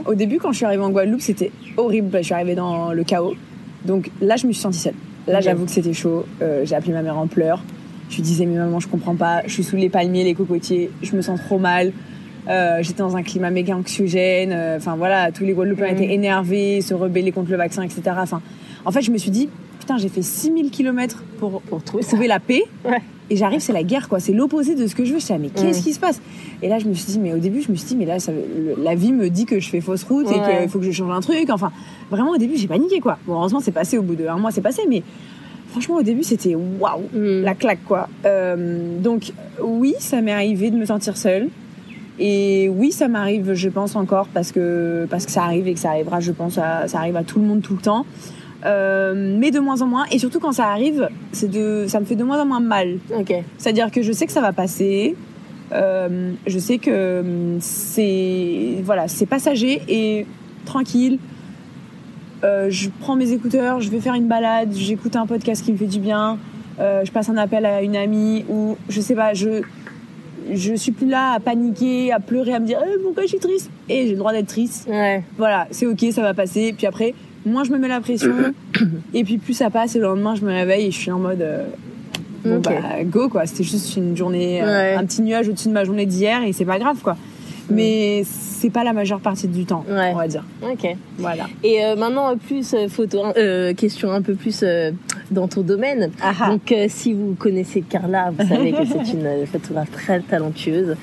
[SPEAKER 2] Au début, quand je suis arrivée en Guadeloupe, c'était horrible. Je suis arrivée dans le chaos, donc là, je me suis sentie seule. Là, j'avoue que c'était chaud. J'ai appelé ma mère en pleurs. Je lui disais mais maman, je comprends pas. Je suis sous les palmiers, les cocotiers. Je me sens trop mal. Euh, j'étais dans un climat méga anxiogène. Euh, enfin voilà, tous les Guadeloupéens étaient mm. énervés, se rebeller contre le vaccin, etc. Enfin, en fait, je me suis dit, putain, j'ai fait 6000 km pour, pour trouver, la paix. Et j'arrive, c'est la guerre, quoi. C'est l'opposé de ce que je veux. Je mais qu'est-ce mm. qui se passe? Et là, je me suis dit, mais au début, je me suis dit, mais là, ça, la vie me dit que je fais fausse route et qu'il faut que je change un truc. Enfin, vraiment, au début, j'ai paniqué, quoi. Bon, heureusement, c'est passé au bout d'un mois, c'est passé, mais franchement, au début, c'était waouh, mm. la claque, quoi. Euh, donc, oui, ça m'est arrivé de me sentir seule. Et oui, ça m'arrive, je pense encore, parce que, parce que ça arrive et que ça arrivera, je pense, ça arrive à tout le monde tout le temps. Euh, mais de moins en moins. Et surtout quand ça arrive, c'est de, ça me fait de moins en moins mal. C'est-à-dire que je sais que ça va passer. Euh, je sais que hum, c'est voilà, c'est passager et tranquille. Euh, je prends mes écouteurs, je vais faire une balade, j'écoute un podcast qui me fait du bien. Euh, je passe un appel à une amie ou je sais pas, je je suis plus là à paniquer, à pleurer, à me dire eh, pourquoi je suis triste? Et j'ai le droit d'être triste. Voilà, c'est ok, ça va passer. Puis après, moins je me mets la pression, et puis plus ça passe. Et le lendemain, je me réveille et je suis en mode euh, bon bah go quoi. C'était juste une journée, euh, un petit nuage au-dessus de ma journée d'hier et c'est pas grave quoi. Mais c'est pas la majeure partie du temps, on va dire.
[SPEAKER 1] Ok.
[SPEAKER 2] Voilà.
[SPEAKER 1] Et euh, maintenant, plus photo, euh, question un peu plus dans ton domaine. Donc, si vous connaissez Carla, vous savez que c'est une photographe très talentueuse.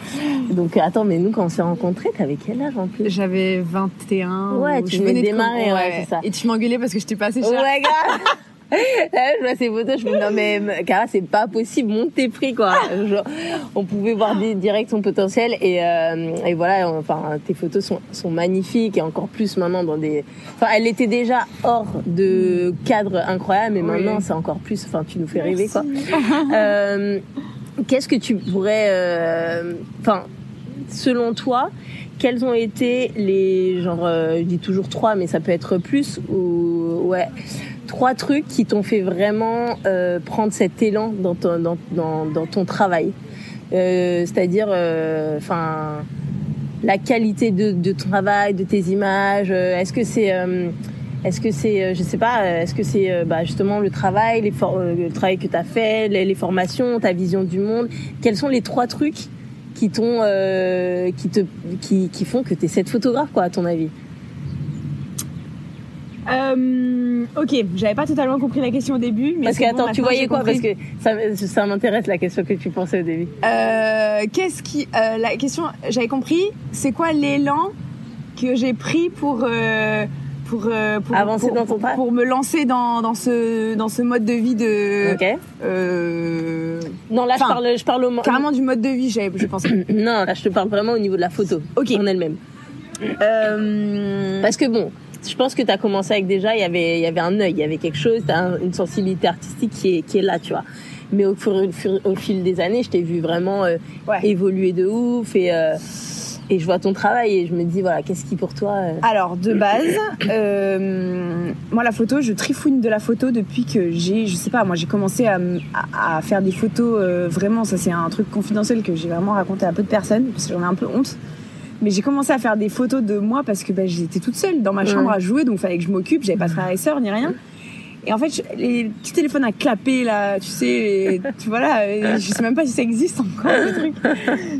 [SPEAKER 1] Donc, attends, mais nous, quand on s'est rencontrés, t'avais quel âge en plus?
[SPEAKER 2] J'avais 21.
[SPEAKER 1] Ouais, tu venais de démarrer, ouais, c'est ça.
[SPEAKER 2] Et tu m'engueulais parce que je t'ai passé cher.
[SPEAKER 1] Ouais, gars je vois ces photos, je me dis non mais car c'est pas possible, monte tes prix quoi. on pouvait voir direct son potentiel et, euh, et voilà, enfin tes photos sont, sont magnifiques et encore plus maintenant dans des. Enfin, elle était déjà hors de cadre incroyable, mais maintenant c'est encore plus. Enfin, tu nous fais rêver quoi. euh, Qu'est-ce que tu pourrais, euh, enfin, selon toi, quels ont été les genre, euh, je dis toujours trois, mais ça peut être plus ou ouais, trois trucs qui t'ont fait vraiment euh, prendre cet élan dans ton, dans, dans, ton travail. Euh, C'est-à-dire, euh, enfin, la qualité de, de ton travail, de tes images. euh, Est-ce que c'est euh, est-ce que c'est, je sais pas, est-ce que c'est bah, justement le travail, les le travail que tu as fait, les, les formations, ta vision du monde? Quels sont les trois trucs qui t'ont, euh, qui te, qui, qui font que tu es cette photographe, quoi, à ton avis?
[SPEAKER 2] Euh, ok, j'avais pas totalement compris la question au début, mais
[SPEAKER 1] Parce que
[SPEAKER 2] bon,
[SPEAKER 1] attends, tu voyais quoi? Parce que ça, ça m'intéresse la question que tu pensais au début.
[SPEAKER 2] Euh, qu'est-ce qui euh, la question j'avais compris c'est quoi l'élan que j'ai pris pour euh, pour, euh, pour
[SPEAKER 1] Avancer
[SPEAKER 2] pour,
[SPEAKER 1] dans ton travail.
[SPEAKER 2] pour me lancer dans, dans ce dans ce mode de vie de
[SPEAKER 1] ok.
[SPEAKER 2] euh,
[SPEAKER 1] Non, là, je parle, je parle au
[SPEAKER 2] carrément du mode de vie j'ai je pense
[SPEAKER 1] Non, là, je te parle vraiment au niveau de la photo
[SPEAKER 2] Ok.
[SPEAKER 1] en elle-même.
[SPEAKER 2] euh,
[SPEAKER 1] Parce que bon, je pense que tu as commencé avec déjà, il y avait, il y avait un œil, il y avait quelque chose, tu as une sensibilité artistique qui est, qui est là, tu vois. Mais au, fur, au fil des années, je t'ai vu vraiment euh,
[SPEAKER 2] ouais.
[SPEAKER 1] évoluer de ouf et, euh, et je vois ton travail et je me dis, voilà, qu'est-ce qui pour toi. euh,
[SPEAKER 2] Alors de base, moi la photo, je trifouine de la photo depuis que j'ai, je sais pas, moi j'ai commencé à, à- à faire des photos vraiment, ça c'est un truc confidentiel que j'ai vraiment raconté à peu de personnes parce que j'en ai un peu honte. Mais j'ai commencé à faire des photos de moi parce que bah, j'étais toute seule dans ma chambre à jouer, donc fallait que je m'occupe. J'avais pas de frères et sœurs ni rien. Et en fait, je- les petits téléphones à clapper là, tu sais, les- tu vois là, je sais même pas si ça existe encore ce truc.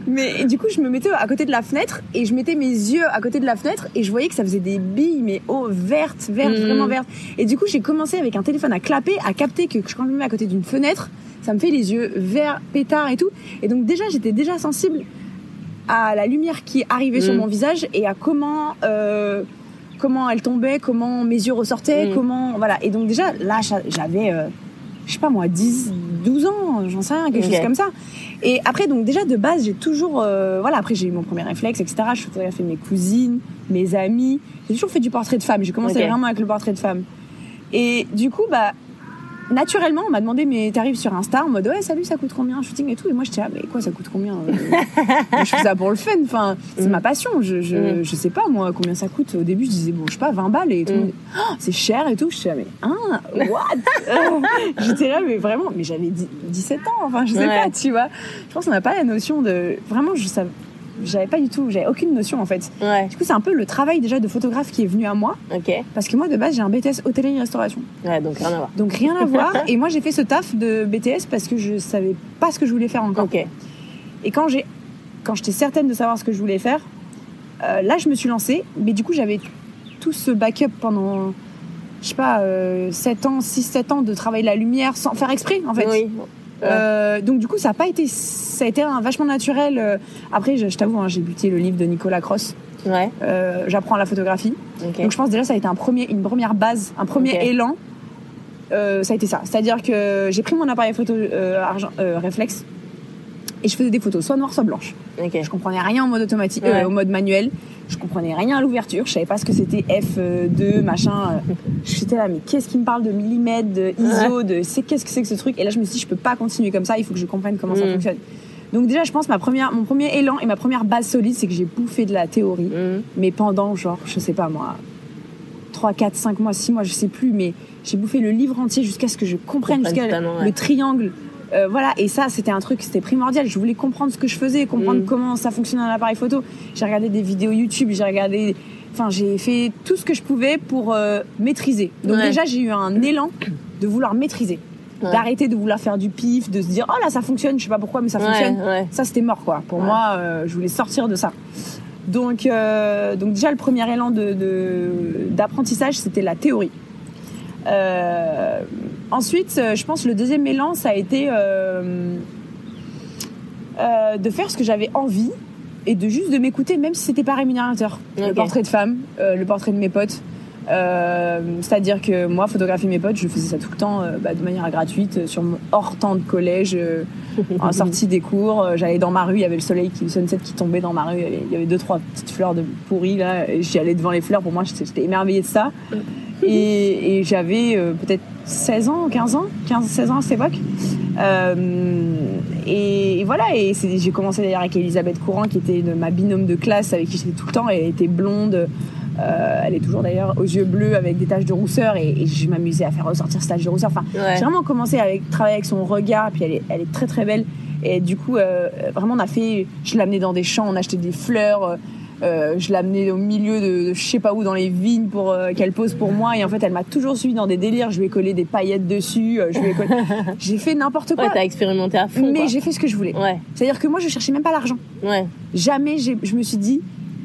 [SPEAKER 2] Mais du coup, je me mettais à côté de la fenêtre et je mettais mes yeux à côté de la fenêtre et je voyais que ça faisait des billes, mais oh, vertes, vertes,
[SPEAKER 1] Mhm.
[SPEAKER 2] vraiment vertes. Et du coup, j'ai commencé avec un téléphone à clapper, à capter que quand je me mets à côté d'une fenêtre, ça me fait les yeux verts, pétards et tout. Et donc déjà, j'étais déjà sensible à la lumière qui arrivait sur
[SPEAKER 1] Mhm.
[SPEAKER 2] mon visage et à comment euh, comment elle tombait, comment mes yeux ressortaient,
[SPEAKER 1] Mhm.
[SPEAKER 2] comment voilà. Et donc déjà là, j'a- j'avais euh, je sais pas moi 10 12 ans, j'en sais rien, quelque chose comme ça. Et après donc déjà de base, j'ai toujours euh, voilà, après j'ai eu mon premier réflexe etc. Je photographiais mes cousines, mes amis. J'ai toujours fait du portrait de femme. J'ai commencé vraiment avec le portrait de femme. Et du coup bah naturellement, on m'a demandé mes tarifs sur Insta en mode ouais, salut, ça coûte combien un shooting et tout. Et moi, j'étais ah, mais quoi, ça coûte combien euh, Je fais ça pour le fun. Enfin, c'est
[SPEAKER 1] Mm.
[SPEAKER 2] ma passion. Je, je,
[SPEAKER 1] Mm.
[SPEAKER 2] je sais pas moi combien ça coûte. Au début, je disais bon, je sais pas, 20 balles et tout.
[SPEAKER 1] Mm.
[SPEAKER 2] Oh, c'est cher et tout. Je disais mais hein, what? J'étais là, mais vraiment, mais j'avais dix- 17 ans. Enfin, je sais
[SPEAKER 1] Ouais.
[SPEAKER 2] pas, tu vois. Je pense qu'on n'a pas la notion de vraiment. Je savais, j'avais pas du tout, j'avais aucune notion en fait.
[SPEAKER 1] Ouais,
[SPEAKER 2] Du coup, c'est un peu le travail déjà de photographe qui est venu à moi parce que moi de base j'ai un BTS hôtellerie-restauration.
[SPEAKER 1] Ouais, donc rien à voir.
[SPEAKER 2] Donc rien à voir. Et moi j'ai fait ce taf de BTS parce que je savais pas ce que je voulais faire encore.
[SPEAKER 1] Ok.
[SPEAKER 2] Et quand j'ai, quand j'étais certaine de savoir ce que je voulais faire, euh, là je me suis lancée. Mais du coup j'avais tout ce backup pendant, je sais pas, 7 ans, 6-7 ans de travailler la lumière sans faire exprès en fait.
[SPEAKER 1] Oui.
[SPEAKER 2] Euh, donc du coup ça a pas été, ça a été un vachement naturel. Euh, Après je, je t'avoue, hein, j'ai buté le livre de Nicolas Cross.
[SPEAKER 1] Ouais.
[SPEAKER 2] Euh, J'apprends la photographie. Donc je pense déjà ça a été un premier, une première base, un premier élan. Euh, ça a été ça. C'est-à-dire que j'ai pris mon appareil photo euh, argent, euh, réflexe et je faisais des photos soit noires soit blanches.
[SPEAKER 1] Ok.
[SPEAKER 2] Je comprenais rien en mode automatique,
[SPEAKER 1] Ouais.
[SPEAKER 2] euh, au mode manuel. Je comprenais rien à l'ouverture. Je savais pas ce que c'était F2 machin. euh. J'étais là mais qu'est-ce qui me parle de millimètres, de ISO, de c'est qu'est-ce que c'est que ce truc? Et là je me suis dit je peux pas continuer comme ça. Il faut que je comprenne comment ça
[SPEAKER 1] Mm.
[SPEAKER 2] fonctionne. Donc déjà je pense ma première, mon premier élan et ma première base solide c'est que j'ai bouffé de la théorie
[SPEAKER 1] Mhm.
[SPEAKER 2] mais pendant genre je sais pas moi 3 4 5 mois 6 mois je sais plus mais j'ai bouffé le livre entier jusqu'à ce que je comprenne jusqu'à
[SPEAKER 1] ouais.
[SPEAKER 2] le triangle Euh, voilà et ça c'était un truc c'était primordial je voulais comprendre ce que je faisais comprendre
[SPEAKER 1] Mm.
[SPEAKER 2] comment ça fonctionnait un appareil photo j'ai regardé des vidéos YouTube j'ai regardé enfin j'ai fait tout ce que je pouvais pour euh, maîtriser donc
[SPEAKER 1] Ouais.
[SPEAKER 2] déjà j'ai eu un élan de vouloir maîtriser
[SPEAKER 1] Ouais.
[SPEAKER 2] d'arrêter de vouloir faire du pif de se dire oh là ça fonctionne je sais pas pourquoi mais ça fonctionne
[SPEAKER 1] Ouais,
[SPEAKER 2] ça c'était mort quoi. Pour moi, euh, je voulais sortir de ça. Donc, donc déjà le premier élan de de- d'apprentissage, c'était la théorie. Euh, ensuite, euh, je pense le deuxième élan, ça a été euh, euh, de faire ce que j'avais envie et de juste de m'écouter, même si c'était pas rémunérateur. Le portrait de femme, euh, le portrait de mes potes. C'est-à-dire que moi, photographier mes potes, je faisais ça tout le temps bah, de manière gratuite, sur mon hors temps de collège, en sortie des cours. J'allais dans ma rue, il y avait le soleil, qui, le sunset qui tombait dans ma rue. Il y avait deux, trois petites fleurs de pourries là. Et j'y allais devant les fleurs. Pour moi, j'étais j'étais émerveillée de ça. Et, et j'avais euh, peut-être 16 ans, 15 ans, 15, 16 ans à cette époque. Euh, et, et voilà, et j'ai commencé d'ailleurs avec Elisabeth Courant, qui était ma binôme de classe, avec qui j'étais tout le temps. Elle était blonde, Euh, elle est toujours d'ailleurs aux yeux bleus avec des taches de rousseur et, et je m'amusais à faire ressortir cette tache de rousseur. Enfin,
[SPEAKER 1] Ouais.
[SPEAKER 2] j'ai vraiment commencé à travailler avec son regard, puis elle est, elle est très très belle. Et du coup, euh, vraiment, on a fait. Je l'amenais dans des champs, on achetait des fleurs. Euh, je l'amenais au milieu de, de je sais pas où dans les vignes pour euh, qu'elle pose pour moi. Et en fait, elle m'a toujours suivi dans des délires. Je lui ai collé des paillettes dessus. euh, je lui ai collé... j'ai fait n'importe quoi.
[SPEAKER 1] Ouais, t'as expérimenté à fond.
[SPEAKER 2] mais j'ai fait ce que je voulais.
[SPEAKER 1] Ouais,
[SPEAKER 2] C'est-à-dire que moi, je cherchais même pas l'argent.
[SPEAKER 1] ouais,
[SPEAKER 2] Jamais je me suis dit,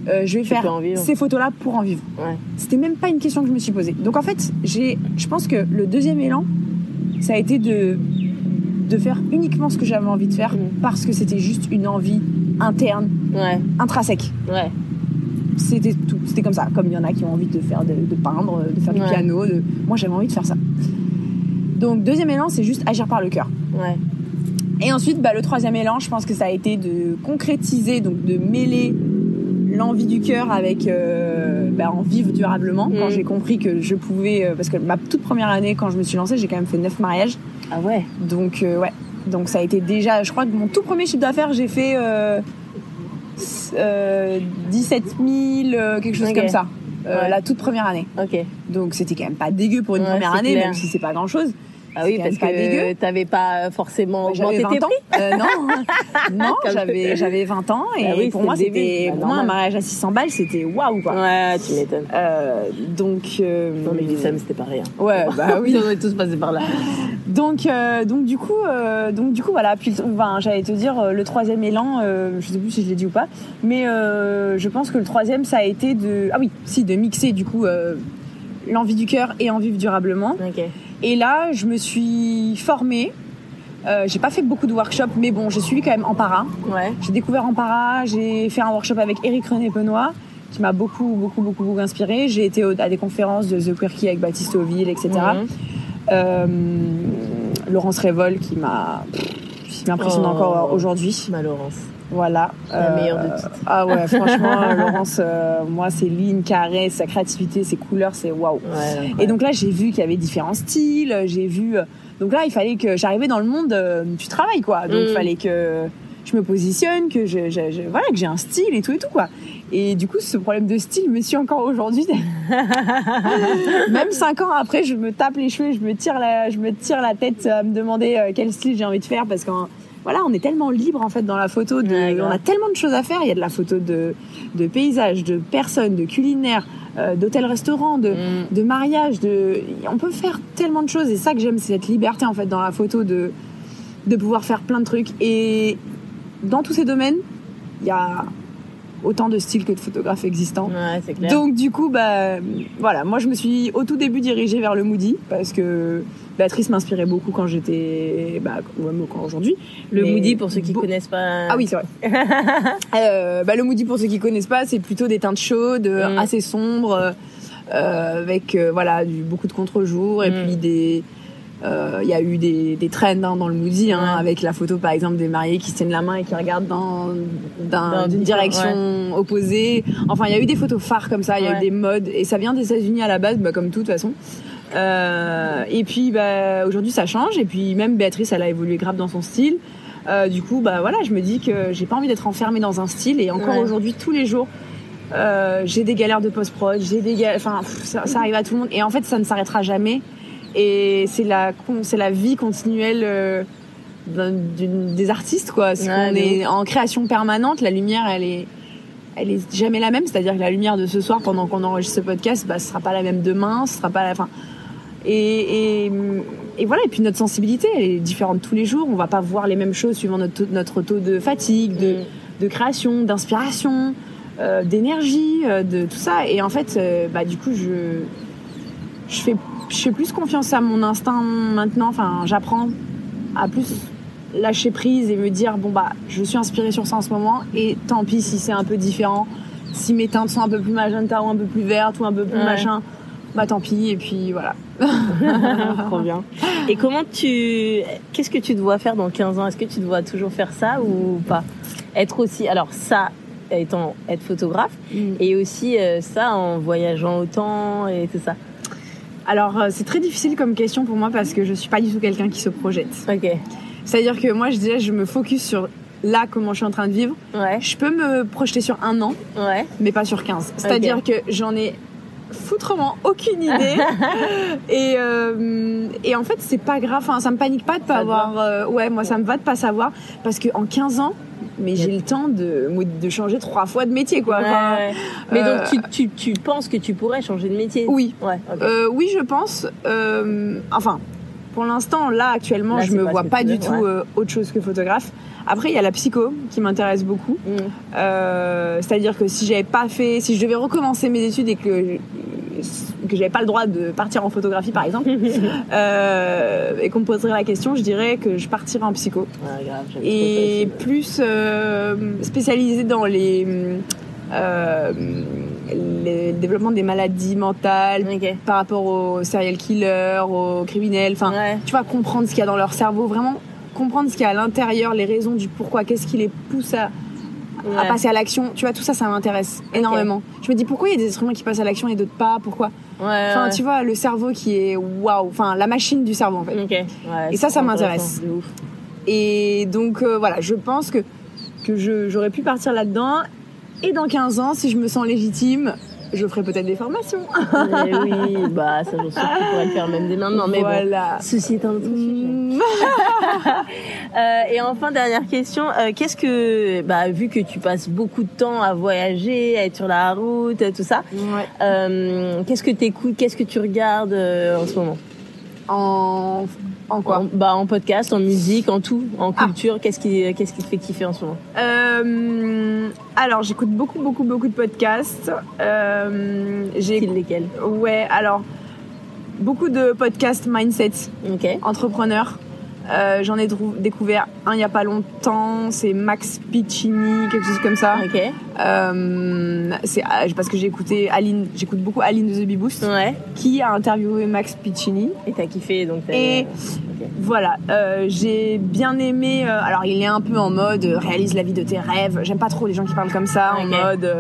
[SPEAKER 2] je vais
[SPEAKER 1] Tu
[SPEAKER 2] faire ces photos-là pour en vivre.
[SPEAKER 1] ouais.
[SPEAKER 2] C'était même pas une question que je me suis posée. Donc en fait, j'ai, je pense que le deuxième élan, ça a été de, de faire uniquement ce que j'avais envie de faire
[SPEAKER 1] Mm.
[SPEAKER 2] parce que c'était juste une envie interne,
[SPEAKER 1] Ouais,
[SPEAKER 2] intrinsèque.
[SPEAKER 1] ouais.
[SPEAKER 2] C'était tout. C'était comme ça. Comme il y en a qui ont envie de faire de, de peindre, de faire du
[SPEAKER 1] Ouais.
[SPEAKER 2] piano. De... Moi, j'avais envie de faire ça. Donc deuxième élan, c'est juste agir par le cœur.
[SPEAKER 1] Ouais,
[SPEAKER 2] Et ensuite, bah, le troisième élan, je pense que ça a été de concrétiser, donc de mêler l'envie du cœur avec euh, bah, en vivre durablement. Quand
[SPEAKER 1] Mm.
[SPEAKER 2] j'ai compris que je pouvais, euh, parce que ma toute première année, quand je me suis lancée, j'ai quand même fait neuf mariages.
[SPEAKER 1] ah ouais.
[SPEAKER 2] Donc euh, ouais, donc ça a été déjà, je crois que mon tout premier chiffre d'affaires, j'ai fait euh, s- euh, 17 000, euh, quelque chose comme ça. euh,
[SPEAKER 1] Ouais.
[SPEAKER 2] La toute première année.
[SPEAKER 1] Ok.
[SPEAKER 2] Donc c'était quand même pas dégueu pour une
[SPEAKER 1] Ouais,
[SPEAKER 2] première année,
[SPEAKER 1] clair.
[SPEAKER 2] même si c'est pas grand chose.
[SPEAKER 1] Ah oui, parce que t'avais pas forcément
[SPEAKER 2] J'avais
[SPEAKER 1] augmenté
[SPEAKER 2] 20
[SPEAKER 1] tes prix.
[SPEAKER 2] Euh, non, non, j'avais j'avais 20 ans et
[SPEAKER 1] Ah oui,
[SPEAKER 2] pour moi c'était
[SPEAKER 1] Bah,
[SPEAKER 2] pour moi un mariage à 600 balles, c'était waouh quoi.
[SPEAKER 1] Ouais, tu m'étonnes.
[SPEAKER 2] Euh, donc euh,
[SPEAKER 1] Non, mais femmes, c'était pas rien.
[SPEAKER 2] Ouais, bah oui.
[SPEAKER 1] On est tous passés par là.
[SPEAKER 2] Donc euh, donc du coup donc du coup voilà puis enfin, j'allais te dire le troisième élan je sais plus si je l'ai dit ou pas mais je pense que le troisième ça a été de ah oui si de mixer du coup l'envie du cœur et en vivre durablement
[SPEAKER 1] Ok.
[SPEAKER 2] Et là, je me suis formée. Euh, j'ai pas fait beaucoup de workshops, mais bon, j'ai suivi quand même en para.
[SPEAKER 1] Ouais.
[SPEAKER 2] J'ai découvert en para, j'ai fait un workshop avec Eric René Penoy, qui m'a beaucoup, beaucoup, beaucoup, beaucoup inspiré. J'ai été à des conférences de The Quirky avec Baptiste Oville, etc.
[SPEAKER 1] Mhm.
[SPEAKER 2] Euh, Laurence Révol, qui m'a qui m'impressionne
[SPEAKER 1] Oh.
[SPEAKER 2] encore aujourd'hui.
[SPEAKER 1] Ma Laurence.
[SPEAKER 2] Voilà.
[SPEAKER 1] La meilleure de toutes.
[SPEAKER 2] Ah ouais, franchement, Laurence, euh, moi, ses lignes carrées, sa créativité, ses couleurs, c'est waouh.
[SPEAKER 1] Ouais.
[SPEAKER 2] Et donc là, j'ai vu qu'il y avait différents styles. J'ai vu. euh, Donc là, il fallait que j'arrivais dans le monde euh, du travail, quoi. Donc il
[SPEAKER 1] Mm.
[SPEAKER 2] fallait que je me positionne, que je, je- je- voilà, que j'ai un style et tout et tout, quoi. Et du coup, ce problème de style me suit encore aujourd'hui. Même cinq ans après, je me tape les cheveux, je me tire la, je me tire la tête à me demander euh, quel style j'ai envie de faire parce qu'en voilà, on est tellement libre en fait dans la photo. De,
[SPEAKER 1] Ouais,
[SPEAKER 2] on a tellement de choses à faire. Il y a de la photo de, de paysages, de personnes, de culinaires, euh, d'hôtels-restaurants, de,
[SPEAKER 1] Mm.
[SPEAKER 2] de mariage. De, on peut faire tellement de choses. Et ça que j'aime, c'est cette liberté en fait dans la photo de, de pouvoir faire plein de trucs. Et dans tous ces domaines, il y a autant de styles que de photographes existants.
[SPEAKER 1] Ouais, c'est clair.
[SPEAKER 2] Donc du coup, bah voilà, moi je me suis au tout début dirigée vers le Moody parce que Béatrice m'inspirait beaucoup quand j'étais, bah même quand aujourd'hui.
[SPEAKER 1] le
[SPEAKER 2] mais
[SPEAKER 1] Moody, pour ceux qui connaissent pas.
[SPEAKER 2] Ah oui, c'est vrai. euh, bah, le Moody, pour ceux qui connaissent pas, c'est plutôt des teintes chaudes,
[SPEAKER 1] Mm.
[SPEAKER 2] assez sombres, euh, avec euh, voilà du, beaucoup de contre-jour et
[SPEAKER 1] Mm.
[SPEAKER 2] puis des. Euh, Il y a eu des, des trends hein, dans le Moody, hein,
[SPEAKER 1] Ouais.
[SPEAKER 2] avec la photo par exemple des mariés qui se tiennent la main et qui regardent dans
[SPEAKER 1] Dans
[SPEAKER 2] d'un- d'une direction opposée. Enfin, il y a eu des photos phares comme ça, il y a eu des modes et ça vient des États-Unis à la base, bah, comme tout de toute façon. Euh, et puis bah, aujourd'hui ça change et puis même Béatrice elle a évolué grave dans son style. Euh, du coup bah voilà je me dis que j'ai pas envie d'être enfermée dans un style et encore aujourd'hui tous les jours euh, j'ai des galères de post prod, j'ai des galères, enfin ça arrive à tout le monde et en fait ça ne s'arrêtera jamais et c'est la c'est la vie continuelle euh, des artistes quoi.
[SPEAKER 1] Ouais, de
[SPEAKER 2] est en création permanente, la lumière elle est elle est jamais la même, c'est-à-dire que la lumière de ce soir pendant qu'on enregistre ce podcast, bah, ce sera pas la même demain, ce sera pas la fin. Et, et, et voilà, et puis notre sensibilité, elle est différente tous les jours. On va pas voir les mêmes choses suivant notre, taux- notre taux de fatigue, de,
[SPEAKER 1] Mm.
[SPEAKER 2] de création, d'inspiration, euh, d'énergie, euh, de tout ça. Et en fait, euh, bah, du coup, je, je, fais, je fais plus confiance à mon instinct maintenant. Enfin, j'apprends à plus lâcher prise et me dire bon bah je suis inspirée sur ça en ce moment et tant pis si c'est un peu différent si mes teintes sont un peu plus magenta ou un peu plus vertes ou un peu plus
[SPEAKER 1] Ouais.
[SPEAKER 2] machin bah tant pis et puis voilà
[SPEAKER 1] Trop bien. Et comment tu. Qu'est-ce que tu te vois faire dans 15 ans? Est-ce que tu te vois toujours faire ça ou pas? Être aussi. Alors, ça, étant être photographe, et aussi euh, ça en voyageant autant et tout ça.
[SPEAKER 2] Alors euh, c'est très difficile comme question pour moi parce que je suis pas du tout quelqu'un qui se projette
[SPEAKER 1] Ok.
[SPEAKER 2] c'est à dire que moi je disais je me focus sur là comment je suis en train de vivre
[SPEAKER 1] Ouais.
[SPEAKER 2] je peux me projeter sur un an
[SPEAKER 1] Ouais.
[SPEAKER 2] mais pas sur 15 c'est à dire que j'en ai foutrement aucune idée. et, euh, et en fait, c'est pas grave. Enfin, ça me panique pas de pas
[SPEAKER 1] Ça
[SPEAKER 2] avoir. euh, ouais, moi, ça me va de pas savoir. Parce que en 15 ans, mais j'ai le temps de, de changer trois fois de métier, quoi.
[SPEAKER 1] Ouais,
[SPEAKER 2] Enfin,
[SPEAKER 1] ouais. Mais
[SPEAKER 2] euh,
[SPEAKER 1] donc tu, tu, tu penses que tu pourrais changer de métier?
[SPEAKER 2] Oui.
[SPEAKER 1] Ouais.
[SPEAKER 2] Euh, oui, je pense. Euh, enfin, pour l'instant, là, actuellement,
[SPEAKER 1] Là,
[SPEAKER 2] je me vois pas du tout euh, autre chose que photographe. Après, il y a la psycho qui m'intéresse beaucoup.
[SPEAKER 1] Mm.
[SPEAKER 2] Euh, C'est-à-dire que si j'avais pas fait, si je devais recommencer mes études et que que j'avais pas le droit de partir en photographie, par exemple, euh, et qu'on me poserait la question, je dirais que je partirais en psycho.
[SPEAKER 1] Ouais, grave, j'aime
[SPEAKER 2] et plus euh, spécialisée dans les euh, le développement des maladies mentales par rapport aux serial killers, aux criminels, enfin,
[SPEAKER 1] Ouais.
[SPEAKER 2] tu vois, comprendre ce qu'il y a dans leur cerveau, vraiment comprendre ce qu'il y a à l'intérieur, les raisons du pourquoi, qu'est-ce qui les pousse à, à passer à l'action, tu vois, tout ça, ça m'intéresse énormément. Je me dis pourquoi il y a des êtres humains qui passent à l'action et d'autres pas, pourquoi?
[SPEAKER 1] Ouais,
[SPEAKER 2] Enfin, tu vois, le cerveau qui est waouh, enfin, la machine du cerveau en fait. Et ça, ça m'intéresse. Et donc euh, voilà, je pense que, que j'aurais pu partir là-dedans. Et dans 15 ans, si je me sens légitime, je ferai peut-être des formations.
[SPEAKER 1] Mais oui, bah ça j'en suis le faire même dès maintenant. Mais bon,
[SPEAKER 2] voilà.
[SPEAKER 1] ceci est un autre sujet. Euh, et enfin dernière question, euh, qu'est-ce que, bah vu que tu passes beaucoup de temps à voyager, à être sur la route, tout ça,
[SPEAKER 2] Ouais.
[SPEAKER 1] euh, qu'est-ce que t'écoutes, qu'est-ce que tu regardes euh, en ce moment?
[SPEAKER 2] En, en quoi
[SPEAKER 1] en, Bah en podcast, en musique, en tout, en
[SPEAKER 2] Ah.
[SPEAKER 1] culture, qu'est-ce qui, qu'est-ce qui te fait kiffer en ce moment?
[SPEAKER 2] Euh, Alors, j'écoute beaucoup, beaucoup, beaucoup de podcasts. Euh, j'ai,
[SPEAKER 1] lesquels?
[SPEAKER 2] Ouais, alors beaucoup de podcasts mindset,
[SPEAKER 1] Ok.
[SPEAKER 2] entrepreneurs. Euh, J'en ai découvert un il y a pas longtemps, c'est Max Piccini, quelque chose comme ça.
[SPEAKER 1] Ok.
[SPEAKER 2] Euh, c'est ah, parce que j'ai écouté Aline, j'écoute beaucoup Aline de The Bee Boost,
[SPEAKER 1] Ouais.
[SPEAKER 2] qui a interviewé Max Piccini.
[SPEAKER 1] Et t'as kiffé donc. t'as-
[SPEAKER 2] Et voilà, euh, j'ai bien aimé. alors, il est un peu en mode réalise la vie de tes rêves. J'aime pas trop les gens qui parlent comme ça, en mode.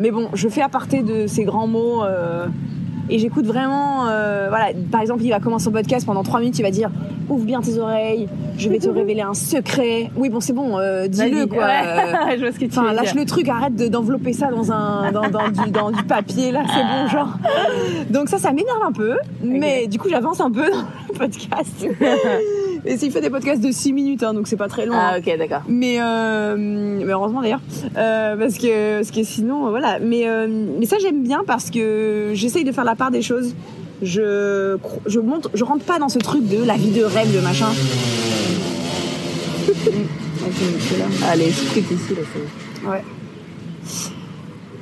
[SPEAKER 2] mais bon, je fais aparté de ces grands mots. Et j'écoute vraiment, euh, voilà, par exemple, il va commencer son podcast pendant trois minutes, il va dire ouvre bien tes oreilles, je vais te révéler un secret. Oui, bon, c'est bon, euh, dis-le quoi.
[SPEAKER 1] Ouais. je vois ce que tu veux
[SPEAKER 2] lâche
[SPEAKER 1] dire.
[SPEAKER 2] le truc, arrête de- d'envelopper ça dans un dans, dans du, dans du papier là, c'est bon genre. Donc ça, ça m'énerve un peu, mais du coup j'avance un peu dans le podcast. Et s'il fait des podcasts de 6 minutes, hein, donc c'est pas très long.
[SPEAKER 1] Ah
[SPEAKER 2] hein.
[SPEAKER 1] ok d'accord.
[SPEAKER 2] Mais euh, mais heureusement d'ailleurs, euh, parce que parce que sinon euh, voilà. Mais euh, mais ça j'aime bien parce que j'essaye de faire la part des choses. Je je monte, je rentre pas dans ce truc de la vie de rêve de machin.
[SPEAKER 1] Allez, écoute ici là.
[SPEAKER 2] Ouais.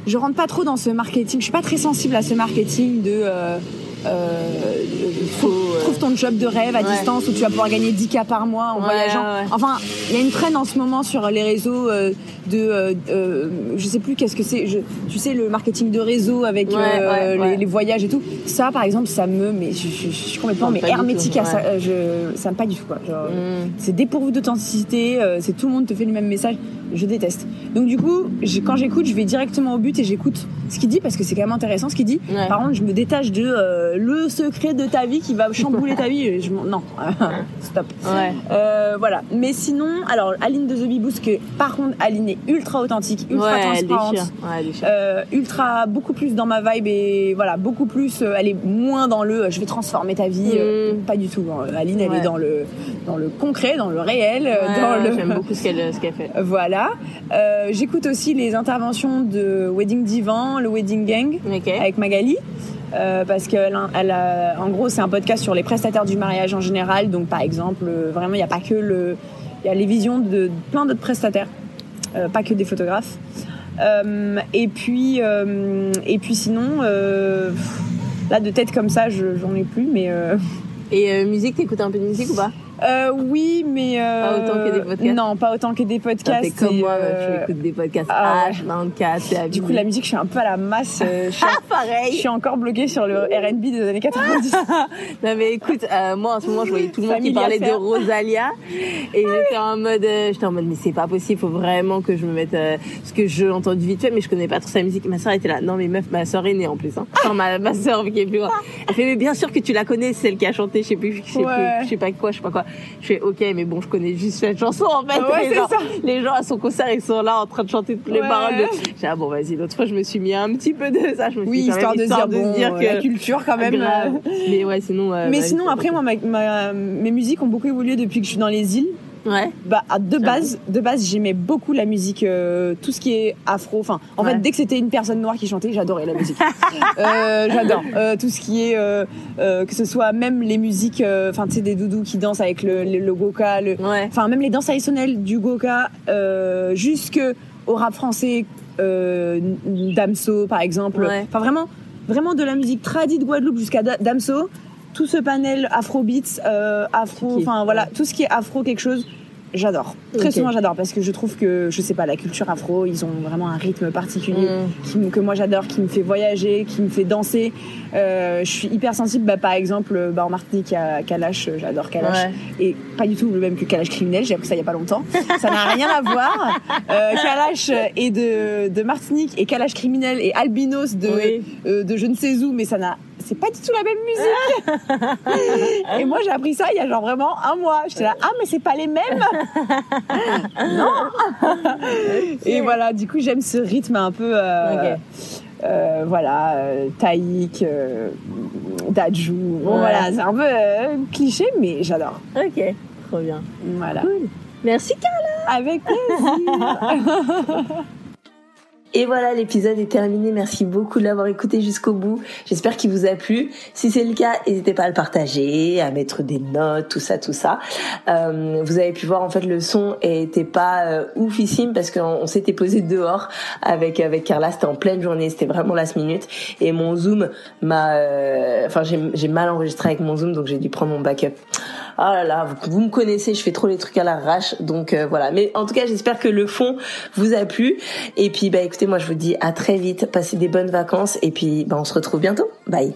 [SPEAKER 2] Je rentre pas trop dans ce marketing. Je suis pas très sensible à ce marketing de euh,
[SPEAKER 1] Faut,
[SPEAKER 2] trouve,
[SPEAKER 1] euh,
[SPEAKER 2] trouve ton job de rêve à
[SPEAKER 1] ouais.
[SPEAKER 2] distance où tu vas pouvoir gagner 10 k par mois en
[SPEAKER 1] Ouais,
[SPEAKER 2] voyageant.
[SPEAKER 1] ouais.
[SPEAKER 2] Enfin, il y a une traîne en ce moment sur les réseaux euh, de, euh, euh, je sais plus qu'est-ce que c'est. Tu sais le marketing de réseau avec euh, les, voyages et tout. Ça, par exemple, ça me, mais je, je- je suis complètement
[SPEAKER 1] Non,
[SPEAKER 2] mais hermétique à ça. Euh, Je, ça me pas du tout quoi.
[SPEAKER 1] Mm.
[SPEAKER 2] c'est dépourvu d'authenticité, euh, c'est tout le monde te fait le même message. Je déteste. Donc du coup, quand j'écoute, je vais directement au but et j'écoute ce qu'il dit parce que c'est quand même intéressant ce qu'il dit.
[SPEAKER 1] Ouais.
[SPEAKER 2] Par contre, je me détache de euh, le secret de ta vie qui va chambouler ta vie. Je, non, stop.
[SPEAKER 1] Ouais.
[SPEAKER 2] Euh, voilà. Mais sinon, alors Aline de The Bee Boost, que par contre Aline est ultra authentique, ultra
[SPEAKER 1] ouais, elle
[SPEAKER 2] transparente.
[SPEAKER 1] déchire. Elle déchire.
[SPEAKER 2] Euh, ultra beaucoup plus dans ma vibe et voilà beaucoup plus elle est moins dans le je vais transformer ta vie
[SPEAKER 1] Mm.
[SPEAKER 2] pas du tout hein. Aline elle est dans le dans le concret dans le réel dans le
[SPEAKER 1] J'aime beaucoup ce qu'elle ce qu'elle fait.
[SPEAKER 2] voilà Euh, j'écoute aussi les interventions de Wedding Divan le Wedding Gang avec Magali. Euh, parce que elle, a- en gros c'est un podcast sur les prestataires du mariage en général. Donc par exemple euh, vraiment il n'y a pas que le il y a les visions de plein d'autres prestataires euh, pas que des photographes. Et puis et puis sinon là de tête comme ça je- j'en ai plus mais
[SPEAKER 1] Et musique, t'écoutes un peu de musique ou pas?
[SPEAKER 2] Euh, oui mais euh,
[SPEAKER 1] Pas autant que des podcasts
[SPEAKER 2] non pas autant que des podcasts
[SPEAKER 1] T'es comme moi,
[SPEAKER 2] euh,
[SPEAKER 1] tu écoutes des podcasts
[SPEAKER 2] ah ouais.
[SPEAKER 1] H24, c'est
[SPEAKER 2] du coup la musique je suis un peu à la masse euh, je suis Je
[SPEAKER 1] pareil.
[SPEAKER 2] suis encore bloquée sur le R&B des années 90.
[SPEAKER 1] Non mais écoute, euh, moi en ce moment je voyais tout le monde qui
[SPEAKER 2] Famille à
[SPEAKER 1] parlait de. Rosalia et j'étais en mode, euh, j'étais en mode mais c'est pas possible, faut vraiment que je me mette euh, parce que je entendu vite fait mais je connais pas trop sa musique. Ma soeur était là, non mais meuf, ma soeur est née en plus, hein. Enfin, ma ma soeur qui est plus grande. Elle fait mais bien sûr que tu la connais, celle qui a chanté, je sais plus, je sais
[SPEAKER 2] Ouais.
[SPEAKER 1] plus, je sais pas quoi, je sais pas quoi. Je fais ok, mais bon, je connais juste cette chanson en fait.
[SPEAKER 2] Ouais,
[SPEAKER 1] les,
[SPEAKER 2] c'est
[SPEAKER 1] gens,
[SPEAKER 2] ça.
[SPEAKER 1] les gens à son concert, ils sont là en train de chanter toutes les
[SPEAKER 2] Ouais.
[SPEAKER 1] paroles. De... J'ai ah bon, vas-y. L'autre fois, je me suis mis un petit peu de ça. Je me suis
[SPEAKER 2] Oui,
[SPEAKER 1] dit,
[SPEAKER 2] histoire
[SPEAKER 1] même,
[SPEAKER 2] de dire, bon, euh, la culture quand même.
[SPEAKER 1] Grave. Mais ouais, sinon. euh,
[SPEAKER 2] Mais
[SPEAKER 1] bah,
[SPEAKER 2] sinon, après, moi, ma- ma- mes musiques ont beaucoup évolué depuis que je suis dans les îles.
[SPEAKER 1] Ouais.
[SPEAKER 2] Bah, de base, de base, j'aimais beaucoup la musique, euh, tout ce qui est afro. Enfin, en
[SPEAKER 1] Ouais.
[SPEAKER 2] fait, dès que c'était une personne noire qui chantait, j'adorais la musique. euh, j'adore Euh, tout ce qui est, euh, euh, que ce soit même les musiques, euh, enfin, tu sais, des doudous qui dansent avec le, le, le goka, le,
[SPEAKER 1] Ouais.
[SPEAKER 2] enfin, même les danses traditionnelles du goka, euh, jusque au rap français, euh, Damso, par exemple.
[SPEAKER 1] Ouais.
[SPEAKER 2] Enfin, vraiment, vraiment de la musique tradie de Guadeloupe jusqu'à Da- Damso. Tout ce panel afrobeats, euh, afro, enfin voilà, tout ce qui est afro quelque chose, j'adore. Très souvent j'adore parce que je trouve que, je sais pas, la culture afro, ils ont vraiment un rythme particulier
[SPEAKER 1] Mm.
[SPEAKER 2] qui que moi j'adore, qui me fait voyager, qui me fait danser. Euh, je suis hyper sensible, bah, par exemple, bah, en Martinique, il y a Kalash, euh, j'adore Kalash.
[SPEAKER 1] Ouais.
[SPEAKER 2] Et pas du tout le même que Kalash criminel, j'ai appris ça il y a pas longtemps. Ça n'a rien à voir. Euh, Kalash est de, de Martinique et Kalash criminel et albinos de,
[SPEAKER 1] Oui.
[SPEAKER 2] euh, de je ne sais où, mais ça n'a, c'est pas du tout la même musique. et moi j'ai appris ça il y a genre vraiment un mois. J'étais là, ah mais c'est pas les mêmes. non. et voilà, du coup j'aime ce rythme un peu. euh, euh, voilà, euh, Taïk, euh, Dajou. Bon,
[SPEAKER 1] Ouais.
[SPEAKER 2] voilà, c'est un peu cliché, mais j'adore.
[SPEAKER 1] Ok. Trop bien.
[SPEAKER 2] Voilà.
[SPEAKER 1] Cool. Merci, Carla.
[SPEAKER 2] Avec plaisir.
[SPEAKER 1] Et voilà, l'épisode est terminé. Merci beaucoup de l'avoir écouté jusqu'au bout. J'espère qu'il vous a plu. Si c'est le cas, n'hésitez pas à le partager, à mettre des notes, tout ça, tout ça. Euh, vous avez pu voir, en fait, le son était pas euh, oufissime parce qu'on on s'était posé dehors avec avec Carla. C'était en pleine journée, c'était vraiment last minute. Et mon zoom m'a, euh, enfin, j'ai mal enregistré avec mon zoom, donc j'ai dû prendre mon backup. Ah là là, vous, vous me connaissez, je fais trop les trucs à l'arrache, donc euh, voilà. Mais en tout cas, j'espère que le fond vous a plu. Et puis, bah écoutez, moi je vous dis à très vite, passez des bonnes vacances, et puis bah on se retrouve bientôt. Bye.